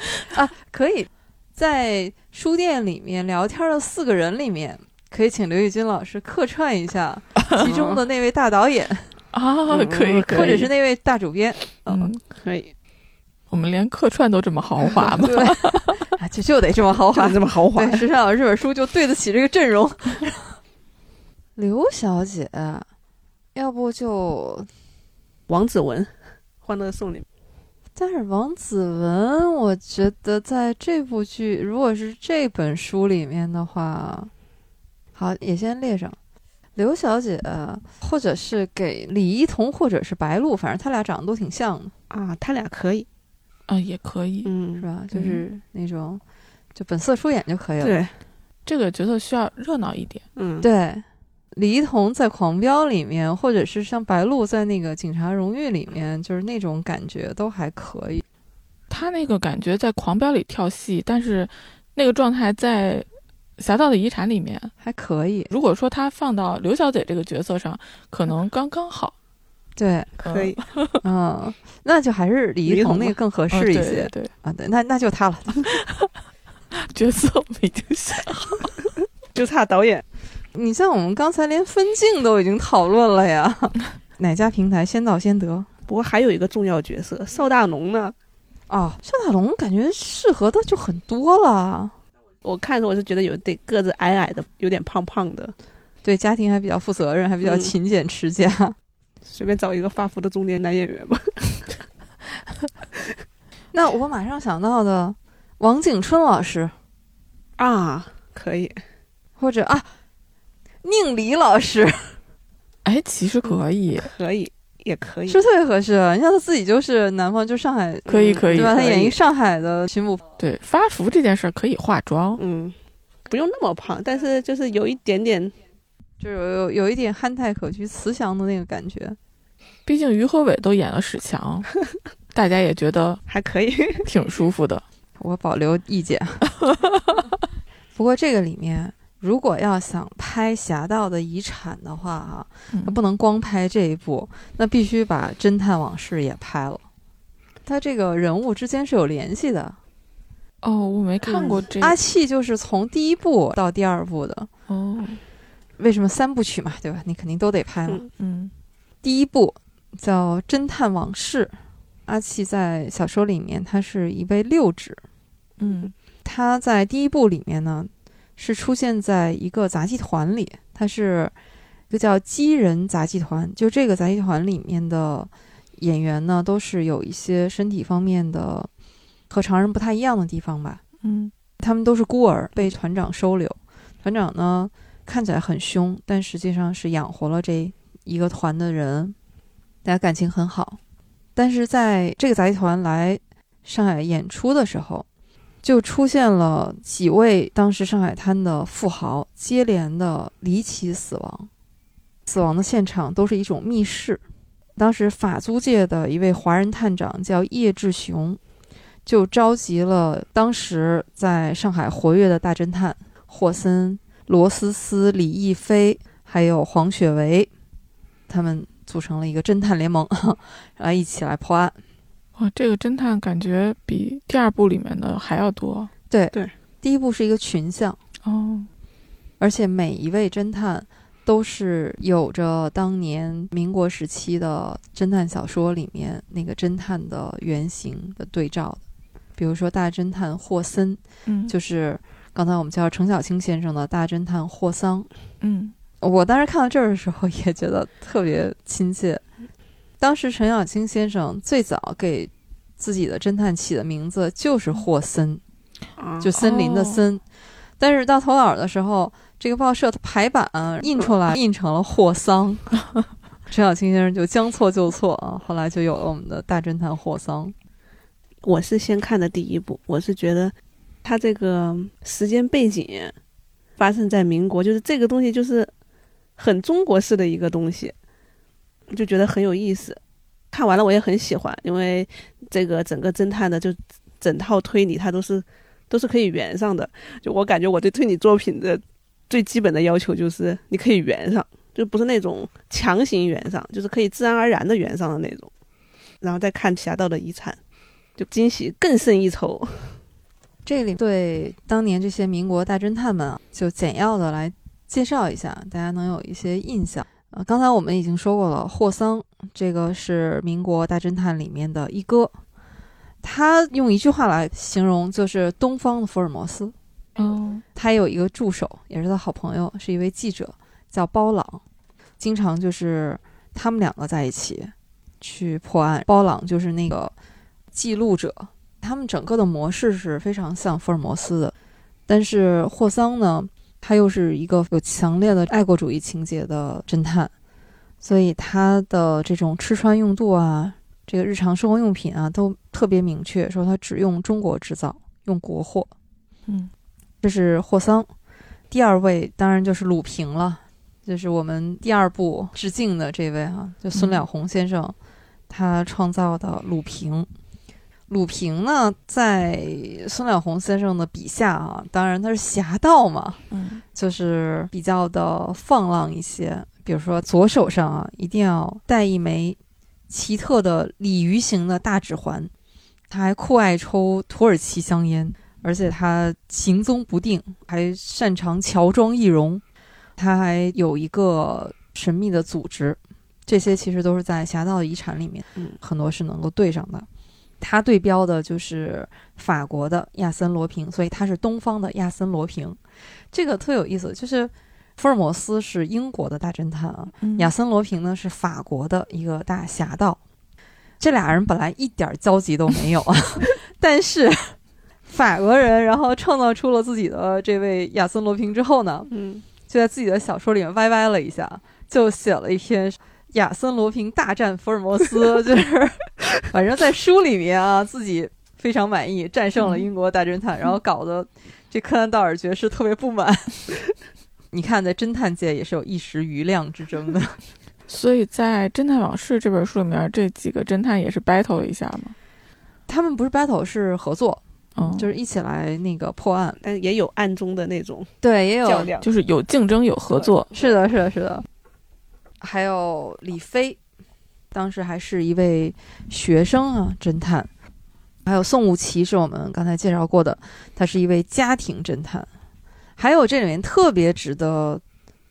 啊，可以在书店里面聊天的四个人里面，可以请刘玉军老师客串一下其中的那位大导演，啊，嗯可以，可以，或者是那位大主编。嗯，可以，我们连客串都这么豪华吗？对，啊，就就得这么豪华，这么豪华对，。时尚老师这本书就对得起这个阵容。刘小姐，要不就，王子文，《欢乐颂》里，但是王子文，我觉得在这部剧，如果是这本书里面的话，好，也先列上。刘小姐，或者是给李一桐，或者是白鹿，反正他俩长得都挺像的，啊，他俩可以，啊，也可以。嗯是嗯，吧？就是那种，就本色出演就可以了。对，这个角色需要热闹一点。嗯，对，李一桐在《狂飙》里面，或者是像白鹿在那个《警察荣誉》里面，就是那种感觉都还可以。他那个感觉在《狂飙》里跳戏，但是那个状态在《侠盗的遗产》里面，还可以，如果说他放到刘小姐这个角色上，可能刚刚好。对，可以，嗯，那就还是李一桐那个更合嗯适一些、对对对啊。对，那那就他了。角色我们已经想好。就差导演。你像我们刚才连分镜都已经讨论了呀，哪家平台先到先得？不过还有一个重要角色邵大龙呢，哦，邵大龙感觉适合的就很多了，我看着我是觉得有点个子矮矮的，有点胖胖的，对家庭还比较负责任，还比较嗯。勤俭持家。随便找一个发福的中年男演员吧。那我马上想到的王景春老师，啊，可以，或者啊宁理老师，哎，其实可以，可以，也可以。是特别合适。你像他自己就是南方，就上海，可以，可以对。吧？他演一上海的巡捕，对，发福这件事儿可以化妆。嗯，不用那么胖，但是就是有一点点，就是有有有一点憨态可掬、慈祥的那个感觉。毕竟于和伟都演了史强，大家也觉得还可以。挺舒服的。我保留意见。不过这个里面，如果要想拍《侠盗的遗产》的话，哈，嗯那不能光拍这一部，那必须把《侦探往事》也拍了。他这个人物之间是有联系的。哦，我没看过这个。阿气就是从第一部到第二部的，哦，为什么三部曲嘛，对吧？你肯定都得拍嘛。嗯嗯第一部叫《侦探往事》，阿气在小说里面他是一位六指，嗯他在第一部里面呢是出现在一个杂技团里，它是一个叫机人杂技团，就这个杂技团里面的演员呢都是有一些身体方面的和常人不太一样的地方吧。嗯他们都是孤儿，被团长收留。团长呢看起来很凶，但实际上是养活了这一个团的人，大家感情很好。但是在这个杂技团来上海演出的时候，就出现了几位当时上海滩的富豪接连的离奇死亡，死亡的现场都是一种密室。当时法租界的一位华人探长叫叶志雄，就召集了当时在上海活跃的大侦探霍森、罗思思、李亦菲，还有黄雪薇，他们组成了一个侦探联盟，来一起来破案。哇，这个侦探感觉比第二部里面的还要多对对，第一部是一个群像，哦。而且每一位侦探都是有着当年民国时期的侦探小说里面那个侦探的原型的对照的。比如说大侦探霍森，嗯，就是刚才我们叫程小青先生的大侦探霍桑。嗯我当时看到这儿的时候也觉得特别亲切。当时陈小青先生最早给自己的侦探起的名字就是霍森，啊就森林的森。但是到头脑的时候，这个报社的排版印出来印成了霍桑，陈小青先生就将错就错啊，后来就有了我们的大侦探霍桑。我是先看的第一部，我是觉得他这个时间背景发生在民国，就是这个东西就是很中国式的一个东西，就觉得很有意思。看完了我也很喜欢，因为这个整个侦探的就整套推理它都是都是可以圆上的。就我感觉我对推理作品的最基本的要求就是你可以圆上，就不是那种强行圆上，就是可以自然而然的圆上的那种。然后再看《侠盗的遗产》。就惊喜更胜一筹。这里对当年这些民国大侦探们啊，就简要的来介绍一下，大家能有一些印象。呃，刚才我们已经说过了，霍桑这个是民国大侦探里面的一哥，他用一句话来形容，就是东方的福尔摩斯。哦他有一个助手，也是他好朋友，是一位记者，叫包朗，经常就是他们两个在一起去破案。包朗就是那个记录者，他们整个的模式是非常像福尔摩斯的，但是霍桑呢，他又是一个有强烈的爱国主义情节的侦探，所以他的这种吃穿用度啊，这个日常生活用品啊，都特别明确，说他只用中国制造，用国货。嗯这是霍桑，第二位当然就是鲁平了，就是我们第二部致敬的这位哈、就孙了红先生，他创造的鲁平。鲁平呢，在孙了红先生的笔下啊，当然他是侠盗嘛，嗯就是比较的放浪一些。比如说左手上啊，一定要戴一枚奇特的鲤鱼形的大指环，他还酷爱抽土耳其香烟，而且他行踪不定，还擅长乔装易容。他还有一个神秘的组织，这些其实都是在《侠盗遗产》里面，嗯很多是能够对上的。他对标的就是法国的亚森罗平，所以他是东方的亚森罗平。这个特有意思，就是福尔摩斯是英国的大侦探啊，嗯亚森罗平呢是法国的一个大侠盗。这俩人本来一点交集都没有啊，但是法国人然后创造出了自己的这位亚森罗平之后呢，嗯，就在自己的小说里面歪歪了一下，就写了一篇亚森罗平大战福尔摩斯，就是反正在书里面啊，自己非常满意，战胜了英国大侦探，然后搞得这柯南道尔爵士特别不满。你看，在侦探界也是有一时余量之争的。所以在《侦探往事》这本书里面，这几个侦探也是 battle 一下嘛。他们不是 battle，是合作，嗯，就是一起来那个破案。但也有暗中的那种对，也有较量。就是有竞争有合作。是的，是的，是的。还有李飞，当时还是一位学生啊，侦探。还有宋武奇是我们刚才介绍过的，他是一位家庭侦探。还有这里面特别值得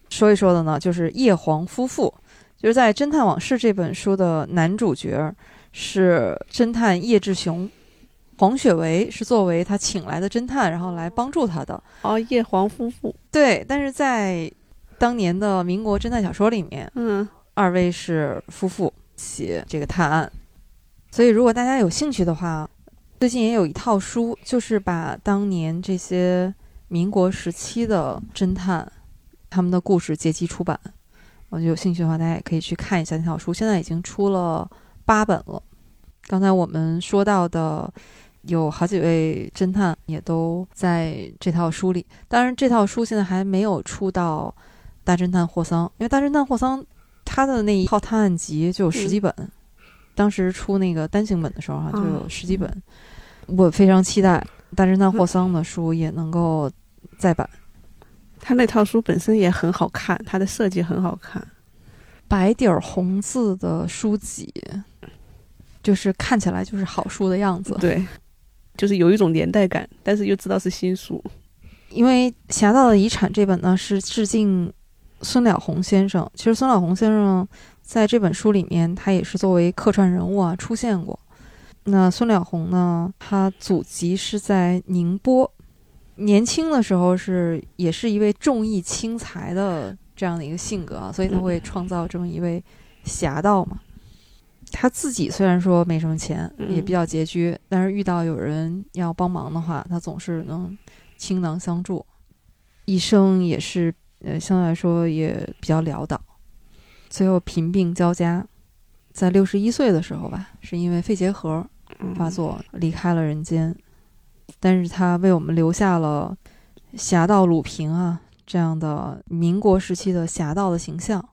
说一说的呢，就是叶黄夫妇，就是在《侦探往事》这本书的男主角是侦探叶志雄，黄雪薇是作为他请来的侦探，然后来帮助他的。哦，叶黄夫妇，对，但是在当年的民国侦探小说里面，嗯，二位是夫妇写这个探案，所以如果大家有兴趣的话，最近也有一套书，就是把当年这些民国时期的侦探他们的故事结集出版。我觉得有兴趣的话，大家也可以去看一下那套书，现在已经出了八本了。刚才我们说到的有好几位侦探也都在这套书里，当然这套书现在还没有出到《大侦探霍桑》，因为《大侦探霍桑》他的那一套探案集就有十几本，当时出那个单行本的时候哈、就有十几本。我非常期待《大侦探霍桑》的书也能够再版。他那套书本身也很好看，它的设计很好看。白底儿红字的书籍，就是看起来就是好书的样子。对，就是有一种年代感，但是又知道是新书。因为《侠盗的遗产》这本呢是致敬孙了红先生。其实孙了红先生在这本书里面，他也是作为客串人物啊出现过。那孙了红呢，他祖籍是在宁波，年轻的时候是也是一位重义轻财的这样的一个性格啊，所以他会创造这么一位侠盗嘛。他自己虽然说没什么钱，嗯也比较拮据，但是遇到有人要帮忙的话，他总是能倾囊相助，一生也是呃相对来说也比较潦倒，最后贫病交加，在六十一岁的时候吧，是因为肺结核发作离开了人间，但是他为我们留下了侠盗鲁平啊这样的民国时期的侠盗的形象，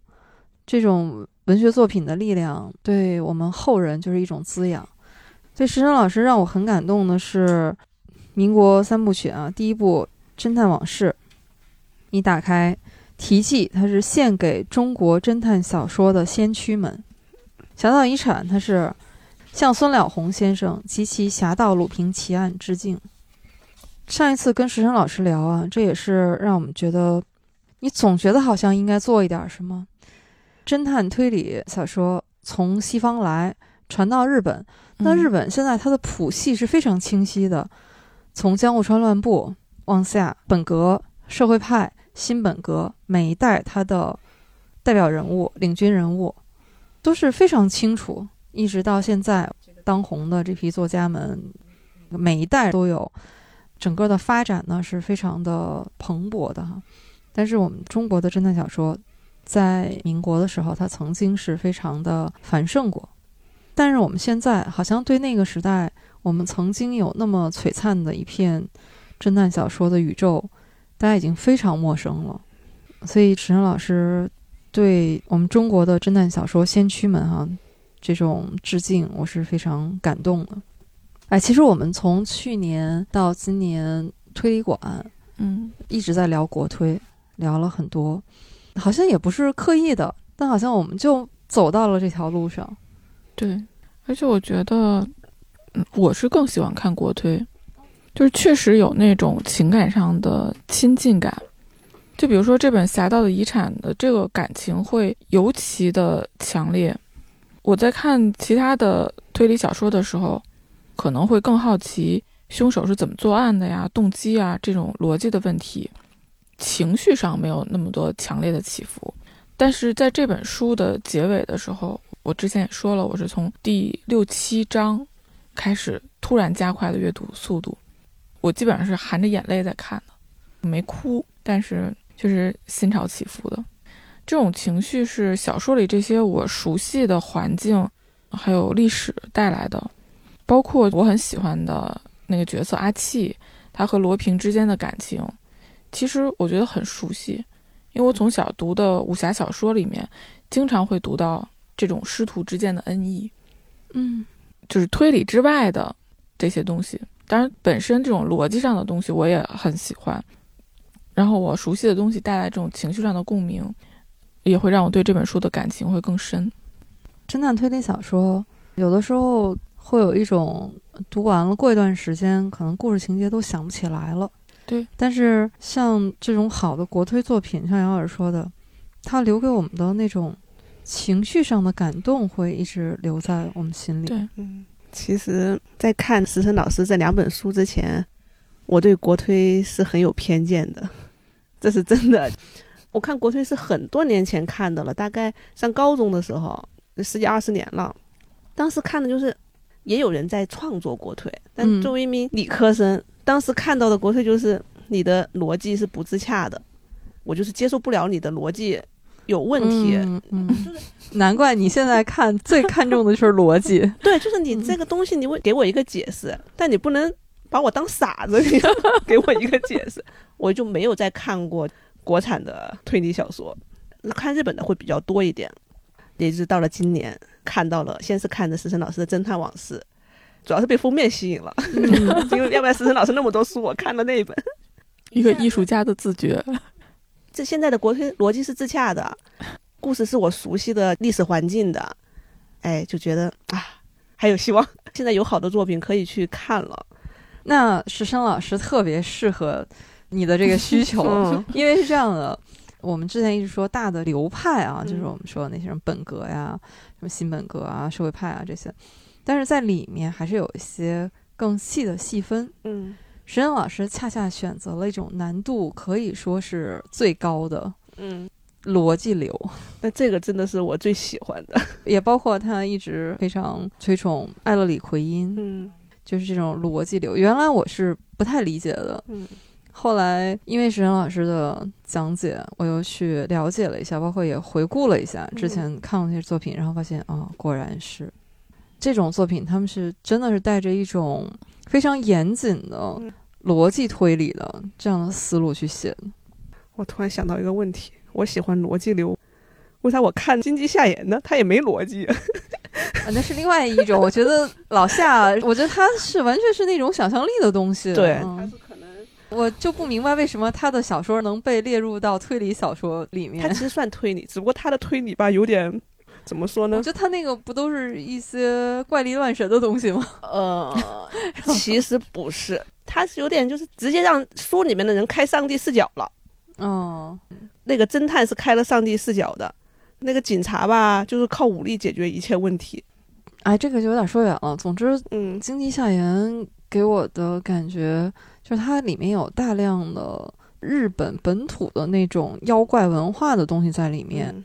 这种文学作品的力量对我们后人就是一种滋养。对石生老师让我很感动的是，民国三部曲啊，第一部《侦探往事》，你打开题记，它是献给中国侦探小说的先驱们；《侠盗遗产》它是向孙了红先生及其侠盗鲁平奇案致敬。上一次跟石晨老师聊啊，这也是让我们觉得，你总觉得好像应该做一点什么。侦探推理小说从西方来传到日本，那日本现在它的谱系是非常清晰的，从江户川乱步往下，本格、社会派、新本格，每一代他的代表人物、领军人物都是非常清楚，一直到现在当红的这批作家们，每一代都有整个的发展呢是非常的蓬勃的哈。但是我们中国的侦探小说，在民国的时候，它曾经是非常的繁盛过。但是我们现在好像对那个时代，我们曾经有那么璀璨的一片侦探小说的宇宙，大家已经非常陌生了。所以池晨老师对我们中国的侦探小说先驱们哈这种致敬，我是非常感动的。哎，其实我们从去年到今年推理馆嗯，一直在聊国推，聊了很多，好像也不是刻意的，但好像我们就走到了这条路上。对，而且我觉得，嗯，我是更喜欢看国推，就是确实有那种情感上的亲近感。就比如说这本《侠盗的遗产》的这个感情会尤其的强烈。我在看其他的推理小说的时候，可能会更好奇凶手是怎么作案的呀、动机啊这种逻辑的问题，情绪上没有那么多强烈的起伏。但是在这本书的结尾的时候，我之前也说了，我是从第六七章开始突然加快了阅读速度，我基本上是含着眼泪在看的，没哭，但是就是心潮起伏的。这种情绪是小说里这些我熟悉的环境还有历史带来的，包括我很喜欢的那个角色阿气，他和罗平之间的感情，其实我觉得很熟悉，因为我从小读的武侠小说里面，经常会读到这种师徒之间的恩义，嗯就是推理之外的这些东西。当然，本身这种逻辑上的东西我也很喜欢，然后我熟悉的东西带来这种情绪上的共鸣，也会让我对这本书的感情会更深。侦探推理小说有的时候会有一种读完了，过一段时间可能故事情节都想不起来了。对，但是像这种好的国推作品，像姚老师说的，他留给我们的那种情绪上的感动，会一直留在我们心里。对，嗯，其实，在看石生老师这两本书之前，我对国推是很有偏见的，这是真的。我看国推是很多年前看的了，大概上高中的时候，十几二十年了。当时看的就是，也有人在创作国推，但嗯作为一名理科生，当时看到的国推就是你的逻辑是不自洽的，我就是接受不了你的逻辑有问题。嗯嗯，难怪你现在看最看重的就是逻辑。对，就是你这个东西，你会给我一个解释，但你不能把我当傻子，你 给我一个解释。我就没有再看过国产的推理小说，看日本的会比较多一点。也就是到了今年看到了，先是看的石森老师的《侦探往事》，主要是被封面吸引了，因为要不然石森老师那么多书，我看了那一本。一个艺术家的自觉。这现在的国推逻辑是自洽的，故事是我熟悉的历史环境的，哎，就觉得啊，还有希望。现在有好的作品可以去看了。那石生老师特别适合你的这个需求，嗯因为是这样的。我们之前一直说大的流派啊，嗯就是我们说的那些什么本格呀、什么新本格啊、社会派啊这些，但是在里面还是有一些更细的细分。嗯石生老师恰恰选择了一种难度可以说是最高的嗯，逻辑流，那这个真的是我最喜欢的。也包括他一直非常推崇艾勒里奎因，嗯就是这种逻辑流。原来我是不太理解的，嗯后来因为石晨老师的讲解，我又去了解了一下，包括也回顾了一下之前看过那些作品，然后发现啊、果然是这种作品，他们是真的是带着一种非常严谨的嗯逻辑推理的这样的思路去写的。我突然想到一个问题，我喜欢逻辑流，为啥我看金鸡夏言呢？他也没逻辑。啊，那是另外一种，我觉得老夏，我觉得他是完全是那种想象力的东西。对嗯可能我就不明白为什么他的小说能被列入到推理小说里面他。其实算推理，只不过他的推理吧有点怎么说呢我？觉得他那个不都是一些怪力乱神的东西吗？呃，其实不是，他是有点就是直接让书里面的人开上帝视角了。哦，那个侦探是开了上帝视角的，那个警察吧就是靠武力解决一切问题。哎，这个就有点说远了。总之，《嗯经济下言》给我的感觉就是它里面有大量的日本本土的那种妖怪文化的东西在里面。嗯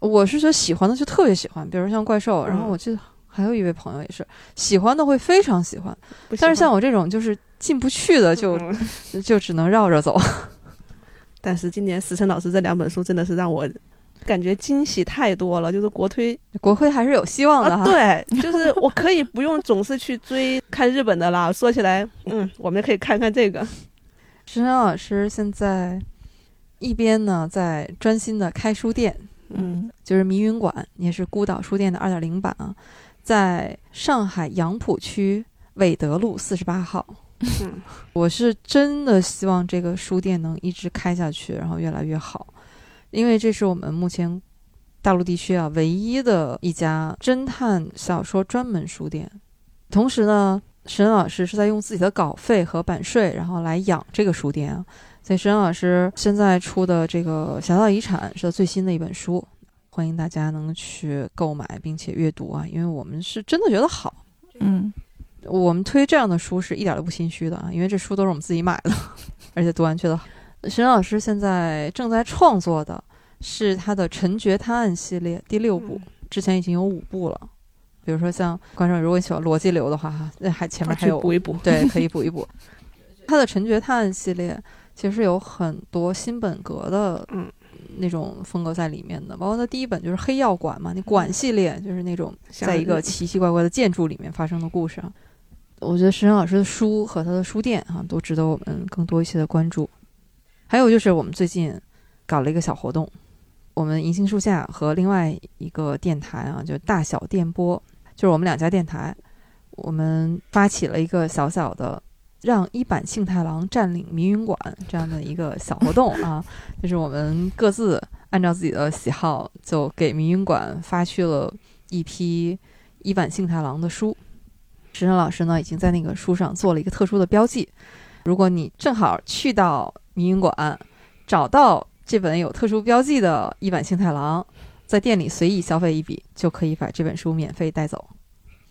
我是说喜欢的就特别喜欢，比如像怪兽，然后嗯我记得还有一位朋友也是喜欢的会非常喜欢，但是像我这种就是进不去的就，嗯 就只能绕着走。但是今年石晨老师这两本书真的是让我感觉惊喜太多了，就是国推国推还是有希望的啊，哈。对，就是我可以不用总是去追看日本的啦。说起来，嗯，我们可以看看这个，石晨老师现在一边呢在专心的开书店，嗯就是迷云馆，也是孤岛书店的二点零版啊，在上海杨浦区纬德路四十八号。嗯 我是真的希望这个书店能一直开下去，然后越来越好，因为这是我们目前大陆地区啊唯一的一家侦探小说专门书店。同时呢，沈老师是在用自己的稿费和版税，然后来养这个书店啊。所以沈老师现在出的这个《侠盗遗产》是他最新的一本书，欢迎大家能去购买并且阅读啊，因为我们是真的觉得好。嗯，我们推这样的书是一点都不心虚的啊，因为这书都是我们自己买的，而且读完觉得好。沈老师现在正在创作的是他的《陈觉探案》系列第六部，之前已经有五部了。比如说像观众如果喜欢逻辑流的话，哈，那还前面还有补一补。对，可以补一补。他的《陈觉探案》系列其实有很多新本格的嗯那种风格在里面的，包括他第一本就是黑药馆嘛，那馆系列就是那种在一个奇奇怪怪的建筑里面发生的故事啊。我觉得石山老师的书和他的书店啊，都值得我们更多一些的关注。还有就是我们最近搞了一个小活动，我们银杏树下和另外一个电台啊，就是大小电波，就是我们两家电台，我们发起了一个小小的让一坂幸太郎占领迷云馆这样的一个小活动啊，就是我们各自按照自己的喜好，就给迷云馆发去了一批一坂幸太郎的书。石晨老师呢，已经在那个书上做了一个特殊的标记。如果你正好去到迷云馆，找到这本有特殊标记的一版幸太郎，在店里随意消费一笔，就可以把这本书免费带走。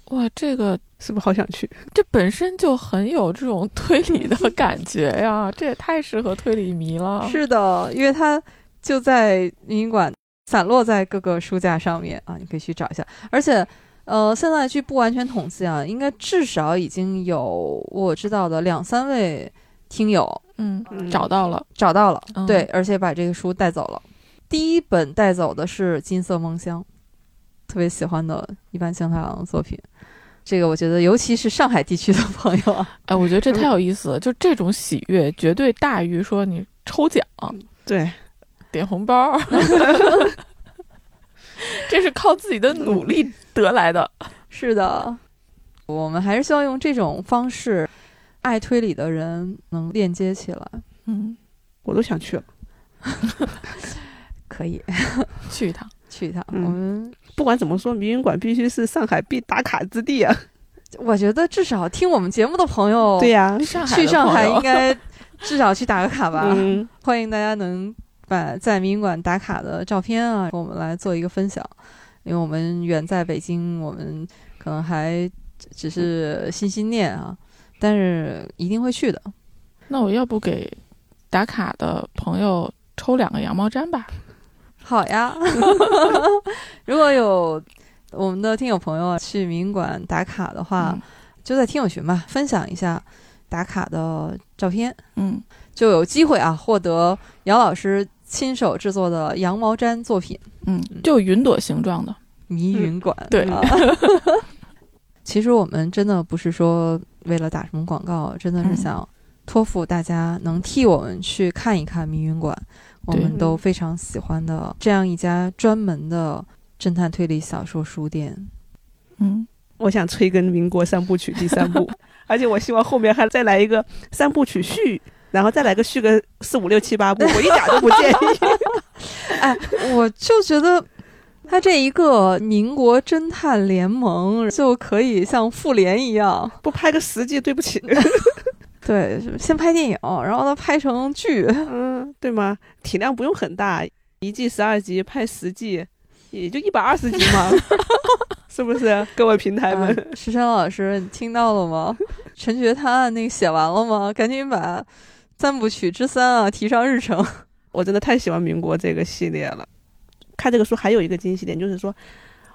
哇，这个是不是好想去？这本身就很有这种推理的 感觉呀，这也太适合推理迷了。是的，因为它就在民营馆散落在各个书架上面啊，你可以去找一下。而且，呃，现在据不完全统计啊，应该至少已经有我知道的两三位听友嗯，嗯找到了，找到了，嗯对，而且把这个书带走了。第一本带走的是《金色梦乡》，特别喜欢的一般幸太郎的作品。这个我觉得，尤其是上海地区的朋友啊，哎，我觉得这太有意思了，就这种喜悦绝对大于说你抽奖对，点红包，这是靠自己的努力得来的。是的，我们还是希望用这种方式，爱推理的人能链接起来。嗯，我都想去了。可以去一趟。去一趟。嗯我们不管怎么说，民营馆必须是上海必打卡之地啊！我觉得至少听我们节目的朋友，对呀、上海去上海应该至少去打个卡吧。嗯，欢迎大家能把在民营馆打卡的照片啊，跟我们来做一个分享。因为我们远在北京，我们可能还只是心心念啊，但是一定会去的。那我要不给打卡的朋友抽两个羊毛毡吧？好呀，如果有我们的听友朋友啊去民馆打卡的话，嗯。就在听友群吧，分享一下打卡的照片，嗯，就有机会啊获得杨老师亲手制作的羊毛毡作品。嗯，就云朵形状的。迷云馆。对。啊。其实我们真的不是说为了打什么广告，真的是嗯。想托付大家能替我们去看一看迷云馆，我们都非常喜欢的这样一家专门的侦探推理小说书店。嗯，我想催更《民国三部曲》第三部，而且我希望后面还再来一个三部曲续，然后再来个续个四五六七八部，我一点都不介意。哎，我就觉得。他这一个民国侦探联盟就可以像复联一样，不拍个十季，对不起。对，先拍电影，然后呢拍成剧，嗯，对吗？体量不用很大，一季十二集，拍十季，也就一百二十集嘛，是不是？各位平台们，啊石山老师，你听到了吗？陈觉探案那个写完了吗？赶紧把三部曲之三啊提上日程。我真的太喜欢民国这个系列了。看这个书还有一个惊喜点，就是说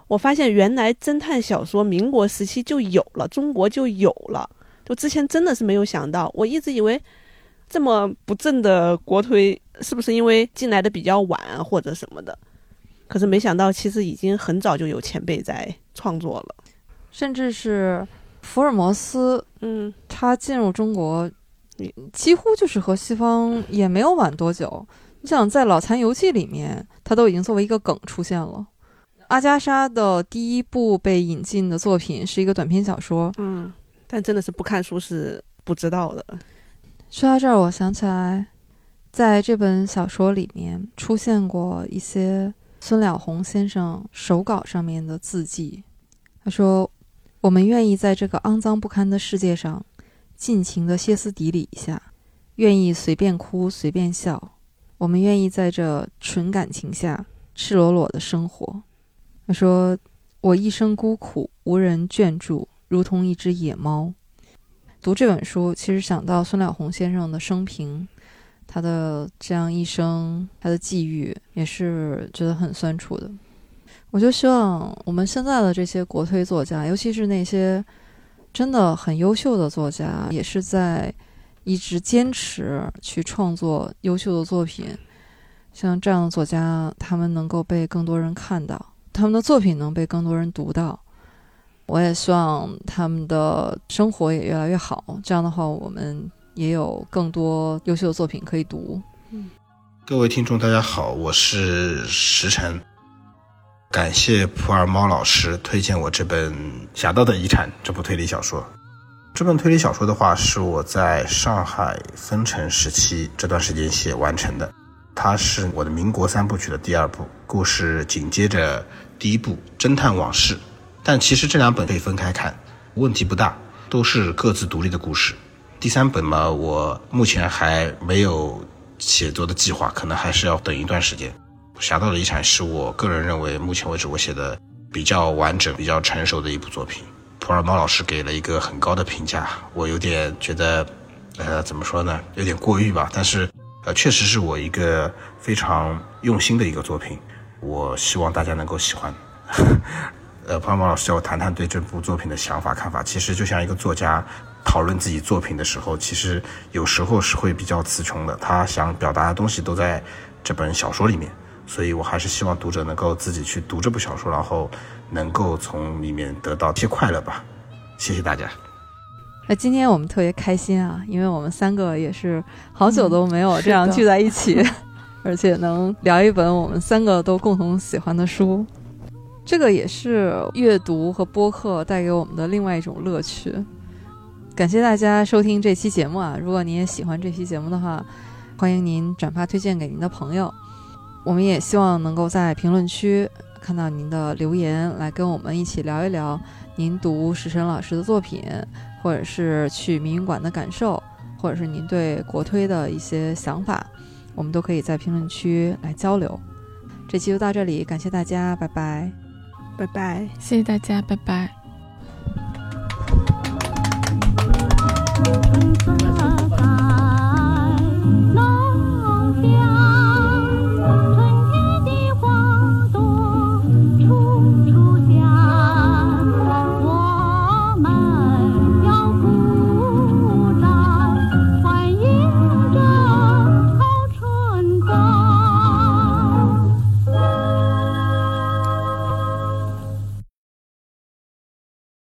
我发现原来侦探小说民国时期就有了，中国就有了。就之前真的是没有想到，我一直以为这么不正的国推是不是因为进来的比较晚啊或者什么的？可是没想到，其实已经很早就有前辈在创作了。甚至是福尔摩斯，嗯，他进入中国，几乎就是和西方也没有晚多久。你想，在《老残游记》里面，他都已经作为一个梗出现了。阿加莎的第一部被引进的作品是一个短篇小说，嗯，但真的是不看书是不知道的。说到这儿，我想起来，在这本小说里面出现过一些孙了红先生手稿上面的字迹。他说：“我们愿意在这个肮脏不堪的世界上尽情的歇斯底里一下，愿意随便哭随便笑，我们愿意在这纯感情下赤裸裸的生活。”他说：“我一生孤苦，无人眷注，如同一只野猫。”读这本书，其实想到孙了红先生的生平，他的这样一生，他的际遇，也是觉得很酸楚的。我就希望我们现在的这些国推作家，尤其是那些真的很优秀的作家，也是在一直坚持去创作优秀的作品。像这样的作家，他们能够被更多人看到，他们的作品能被更多人读到。我也希望他们的生活也越来越好，这样的话，我们也有更多优秀的作品可以读。嗯各位听众，大家好，我是石晨。感谢普洱猫老师推荐我这本《侠盗的遗产》这部推理小说。这本推理小说的话，是我在上海分城时期这段时间写完成的。它是我的民国三部曲的第二部，故事紧接着第一部《侦探往事》。但其实这两本可以分开看，问题不大，都是各自独立的故事。第三本嘛，我目前还没有写作的计划，可能还是要等一段时间。《侠盗的遗产》是我个人认为目前为止我写的比较完整、比较成熟的一部作品。普尔猫老师给了一个很高的评价，我有点觉得，呃，怎么说呢，有点过誉吧。但是，呃，确实是我一个非常用心的一个作品，我希望大家能够喜欢。呃，普尔猫老师叫我谈谈对这部作品的想法、看法。其实就像一个作家讨论自己作品的时候，其实有时候是会比较词穷的。他想表达的东西都在这本小说里面。所以，我还是希望读者能够自己去读这部小说，然后能够从里面得到一些快乐吧。谢谢大家。那今天我们特别开心啊，因为我们三个也是好久都没有这样聚在一起，而且能聊一本我们三个都共同喜欢的书，这个也是阅读和播客带给我们的另外一种乐趣。感谢大家收听这期节目啊！如果您也喜欢这期节目的话，欢迎您转发推荐给您的朋友。我们也希望能够在评论区看到您的留言，来跟我们一起聊一聊您读石晨老师的作品，或者是去民营馆的感受，或者是您对国推的一些想法，我们都可以在评论区来交流。这期就到这里，感谢大家，拜拜，拜拜。谢谢大家拜拜。